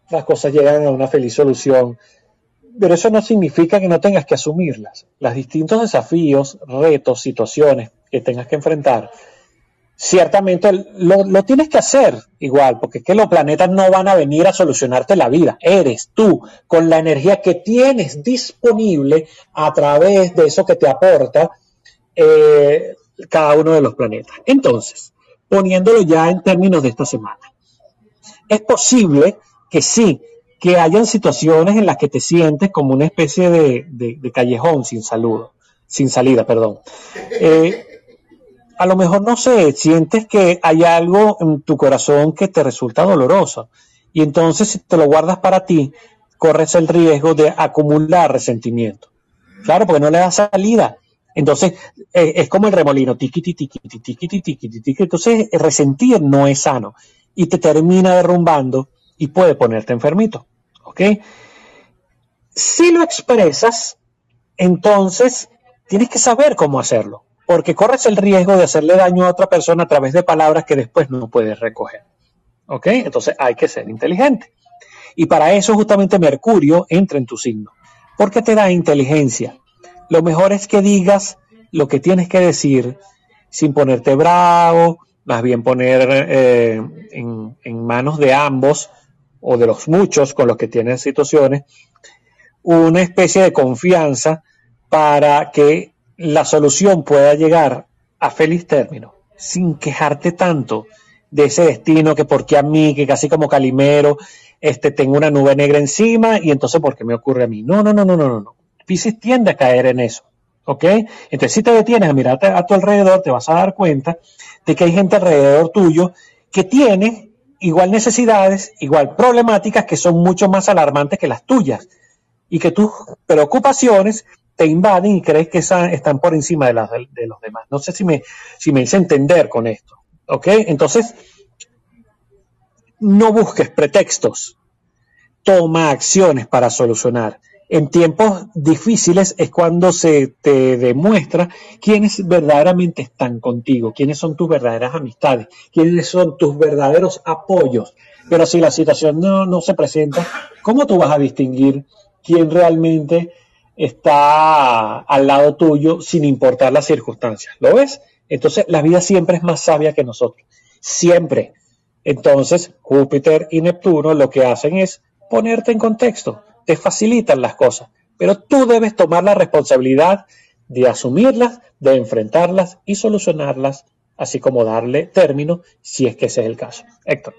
las cosas llegan a una feliz solución. Pero eso no significa que no tengas que asumirlas. Los distintos desafíos, retos, situaciones que tengas que enfrentar, ciertamente lo, lo, tienes que hacer igual, porque es que los planetas no van a venir a solucionarte la vida. Eres tú, con la energía que tienes disponible a través de eso que te aporta eh, cada uno de los planetas. Entonces, poniéndolo ya en términos de esta semana, es posible que sí, que hayan situaciones en las que te sientes como una especie de, de, callejón sin saludo, sin salida, perdón. Eh, a lo mejor no sé, sientes que hay algo en tu corazón que te resulta doloroso. Y entonces si te lo guardas para ti, corres el riesgo de acumular resentimiento. Claro, porque no le das salida. Entonces eh, es como el remolino, tiqui, tiqui, tiqui, tiqui, tiqui, tiqui. Entonces resentir no es sano y te termina derrumbando y puede ponerte enfermito. ¿Ok? Si lo expresas, entonces tienes que saber cómo hacerlo porque corres el riesgo de hacerle daño a otra persona a través de palabras que después no puedes recoger. ¿Ok? Entonces hay que ser inteligente. Y para eso justamente Mercurio entra en tu signo, porque te da inteligencia. Lo mejor es que digas lo que tienes que decir sin ponerte bravo, más bien poner eh, en, en manos de ambos o de los muchos con los que tienes situaciones una especie de confianza para que la solución pueda llegar a feliz término sin quejarte tanto de ese destino que porque a mí, que casi como Calimero, este, tengo una nube negra encima y entonces ¿por qué me ocurre a mí? No, no, no, no, no, no. Pisces tiende a caer en eso. ¿Ok? Entonces si te detienes a mirarte a tu alrededor, te vas a dar cuenta de que hay gente alrededor tuyo que tiene igual necesidades, igual problemáticas que son mucho más alarmantes que las tuyas y que tus preocupaciones te invaden y crees que están por encima de, las, de, los demás. No sé si me, si me hice entender con esto. ¿Ok? Entonces, no busques pretextos. Toma acciones para solucionar. En tiempos difíciles es cuando se te demuestra quiénes verdaderamente están contigo, quiénes son tus verdaderas amistades, quiénes son tus verdaderos apoyos. Pero si la situación no, no se presenta, ¿cómo tú vas a distinguir quién realmente está al lado tuyo sin importar las circunstancias. ¿Lo ves? Entonces la vida siempre es más sabia que nosotros. Siempre. Entonces Júpiter y Neptuno lo que hacen es ponerte en contexto, te facilitan las cosas, pero tú debes tomar la responsabilidad de asumirlas, de enfrentarlas y solucionarlas, así como darle término si es que ese es el caso. Héctor.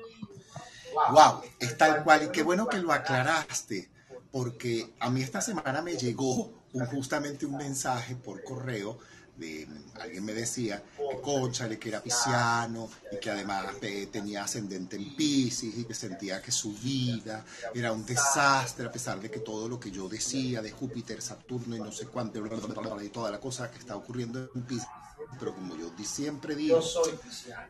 Wow, es tal cual y qué bueno que lo aclaraste porque a mí esta semana me llegó un, justamente un mensaje por correo de alguien me decía que Conchale que era pisciano y que además eh, tenía ascendente en Pisces y que sentía que su vida era un desastre a pesar de que todo lo que yo decía de Júpiter, Saturno y no sé cuánto y toda la cosa que está ocurriendo en Pisces. Pero como yo siempre digo,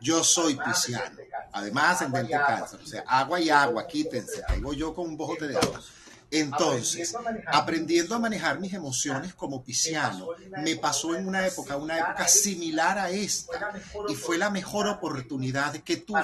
yo soy pisciano, además ascendente cáncer, o sea, agua y agua, quítense, caigo yo con un bojote de agua. Entonces, aprendiendo a manejar mis emociones como pisciano, me pasó en una época, una época similar a esta, y fue la mejor oportunidad que tuve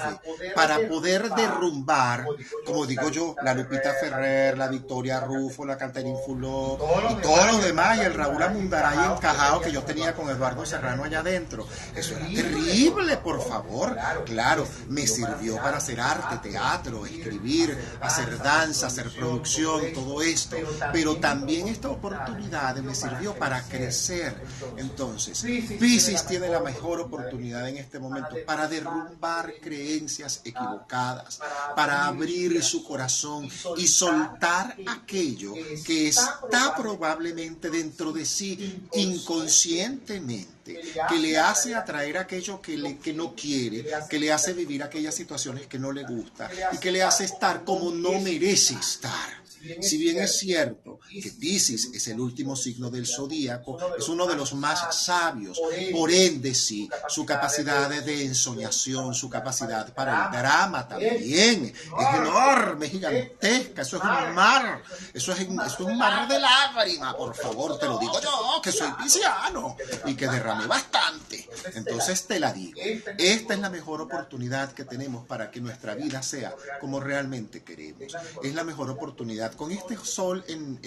para poder derrumbar, como digo yo, la Lupita Ferrer, la Victoria Rufo, la Cantarín Fuló, y todos los demás, y el Raúl Amundaray encajado que yo tenía con Eduardo Serrano allá adentro. Eso era terrible, por favor. Claro, me sirvió para hacer arte, teatro, escribir, hacer danza, hacer producción todo esto, pero también esta oportunidad me sirvió para crecer. Entonces, Pisces tiene la mejor oportunidad en este momento para derrumbar creencias equivocadas, para abrir su corazón y soltar aquello que está probablemente dentro de sí inconscientemente que le hace atraer aquello que, le, que no quiere, que le hace vivir aquellas situaciones que no le gusta y que le hace estar como no merece estar. Si bien es cierto que Pisces es el último signo del zodíaco, es uno de los más sabios, por ende sí, su capacidad de ensoñación, su capacidad para el drama también es enorme, gigantesca, eso es un mar, eso es, eso es un mar de lágrimas, por favor, te lo digo yo, que soy pisciano y que derramo reclamé bastante. Entonces te la digo. Esta es la mejor oportunidad que tenemos para que nuestra vida sea como realmente queremos. Es la mejor oportunidad. Con este sol en,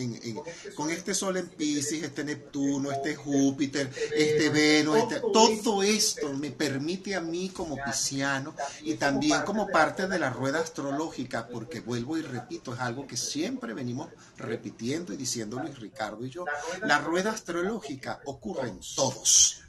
con este sol en Pisces, este Neptuno, este Júpiter, este Venus, este- todo esto me permite a mí como pisciano y también como parte de la rueda astrológica, porque vuelvo y repito, es algo que siempre venimos repitiendo y diciendo Luis Ricardo y yo. La rueda astrológica ocurre en todos.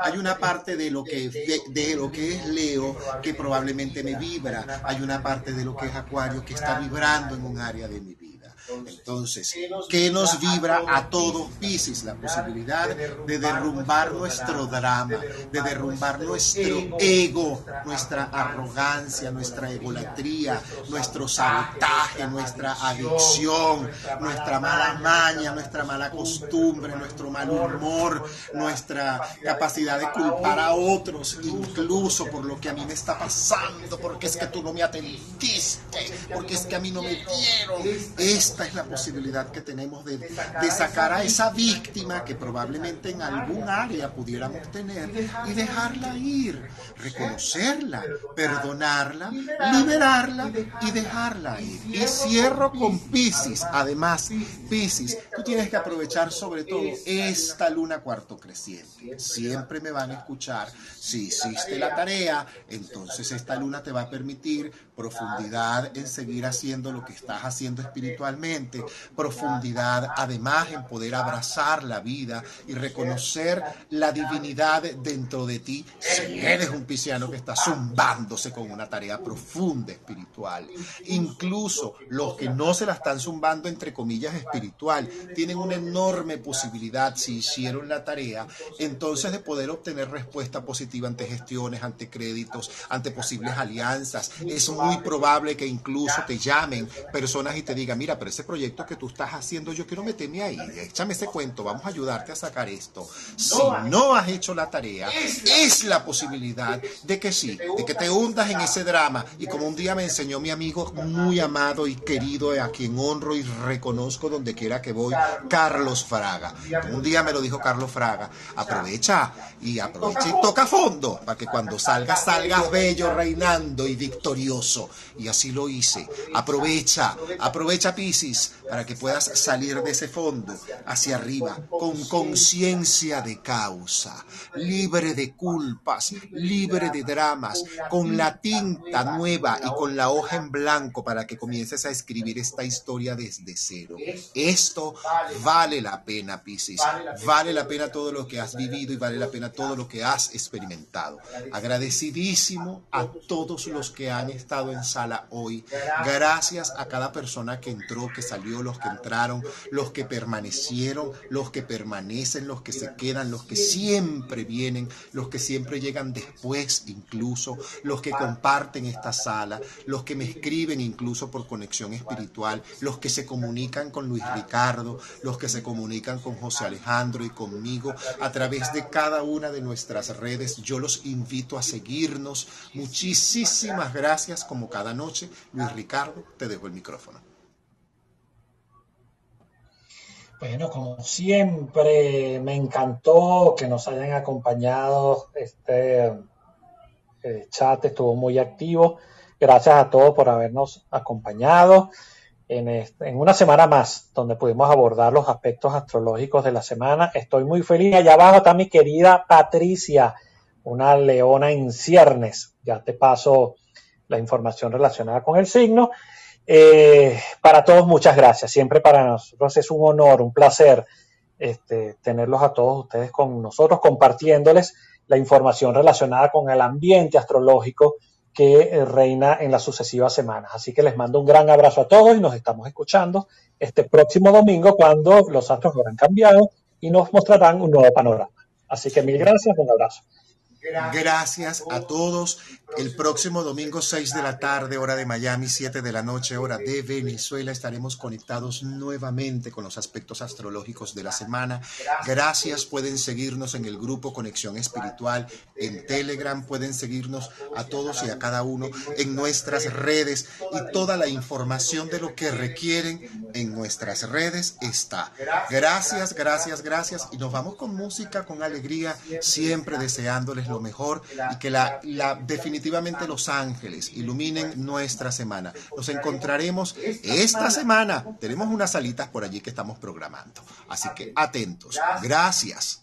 Hay una parte de lo que de, de lo que es Leo que probablemente me vibra, hay una parte de lo que es Acuario que está vibrando en un área de mi vida. Entonces, ¿qué nos vibra a todos Pisces? La posibilidad de derrumbar nuestro drama, de derrumbar nuestro ego, nuestra arrogancia, nuestra egolatría, nuestro sabotaje, nuestra adicción, nuestra mala maña, nuestra mala costumbre, nuestro mal humor, nuestra capacidad de culpar a otros, incluso por lo que a mí me está pasando, porque es que tú no me atendiste, porque es que a mí no me dieron. Esta es la posibilidad que tenemos de, de sacar a esa víctima que probablemente en algún área pudiéramos tener y dejarla ir, reconocerla, perdonarla, liberarla y dejarla ir. Y cierro con Pisces. Además, Pisces, tú tienes que aprovechar sobre todo esta luna cuarto creciente. Siempre me van a escuchar. Si hiciste la tarea, entonces esta luna te va a permitir profundidad en seguir haciendo lo que estás haciendo espiritualmente, profundidad además en poder abrazar la vida y reconocer la divinidad dentro de ti si eres un pisciano que está zumbándose con una tarea profunda espiritual. Incluso los que no se la están zumbando entre comillas espiritual tienen una enorme posibilidad si hicieron la tarea entonces de poder obtener respuesta positiva ante gestiones, ante créditos, ante posibles alianzas. Es probable que incluso te llamen personas y te digan, mira, pero ese proyecto que tú estás haciendo, yo quiero meterme ahí, échame ese cuento, vamos a ayudarte a sacar esto. Si no has hecho la tarea, es la posibilidad de que sí, de que te hundas en ese drama. Y como un día me enseñó mi amigo muy amado y querido, a quien honro y reconozco donde quiera que voy, Carlos Fraga. Un día me lo dijo Carlos Fraga, aprovecha y aprovecha y toca fondo para que cuando salgas, salgas bello, reinando y victorioso. Y así lo hice. Aprovecha, aprovecha Piscis para que puedas salir de ese fondo hacia arriba con conciencia de causa, libre de culpas, libre de dramas, con la tinta nueva y con la hoja en blanco para que comiences a escribir esta historia desde cero. Esto vale la pena, Piscis. Vale la pena todo lo que has vivido y vale la pena todo lo que has experimentado. Agradecidísimo a todos los que han estado en sala hoy. Gracias a cada persona que entró, que salió, los que entraron, los que permanecieron, los que permanecen, los que se quedan, los que siempre vienen, los que siempre llegan después incluso, los que comparten esta sala, los que me escriben incluso por conexión espiritual, los que se comunican con Luis Ricardo, los que se comunican con José Alejandro y conmigo a través de cada una de nuestras redes. Yo los invito a seguirnos. Muchísimas gracias como cada noche. Luis Ricardo, te dejo el micrófono. Bueno, como siempre, me encantó que nos hayan acompañado. Este eh, chat estuvo muy activo. Gracias a todos por habernos acompañado en, este, en, una semana más, donde pudimos abordar los aspectos astrológicos de la semana. Estoy muy feliz. Allá abajo está mi querida Patricia, una leona en ciernes. Ya te paso la información relacionada con el signo. Eh, para todos, muchas gracias. Siempre para nosotros es un honor, un placer este, tenerlos a todos ustedes con nosotros, compartiéndoles la información relacionada con el ambiente astrológico que eh, reina en las sucesivas semanas. Así que les mando un gran abrazo a todos y nos estamos escuchando este próximo domingo cuando los astros habrán cambiado y nos mostrarán un nuevo panorama. Así que mil gracias, un abrazo. Gracias a todos. El próximo domingo 6 de la tarde, hora de Miami, 7 de la noche, hora de Venezuela, estaremos conectados nuevamente con los aspectos astrológicos de la semana. Gracias, pueden seguirnos en el grupo Conexión Espiritual, en Telegram, pueden seguirnos a todos y a cada uno en nuestras redes y toda la información de lo que requieren en nuestras redes está. Gracias, gracias, gracias y nos vamos con música, con alegría, siempre deseándoles lo mejor y que la, la definitivamente los ángeles iluminen nuestra semana. Nos encontraremos esta semana. Tenemos unas salitas por allí que estamos programando. Así que atentos. Gracias.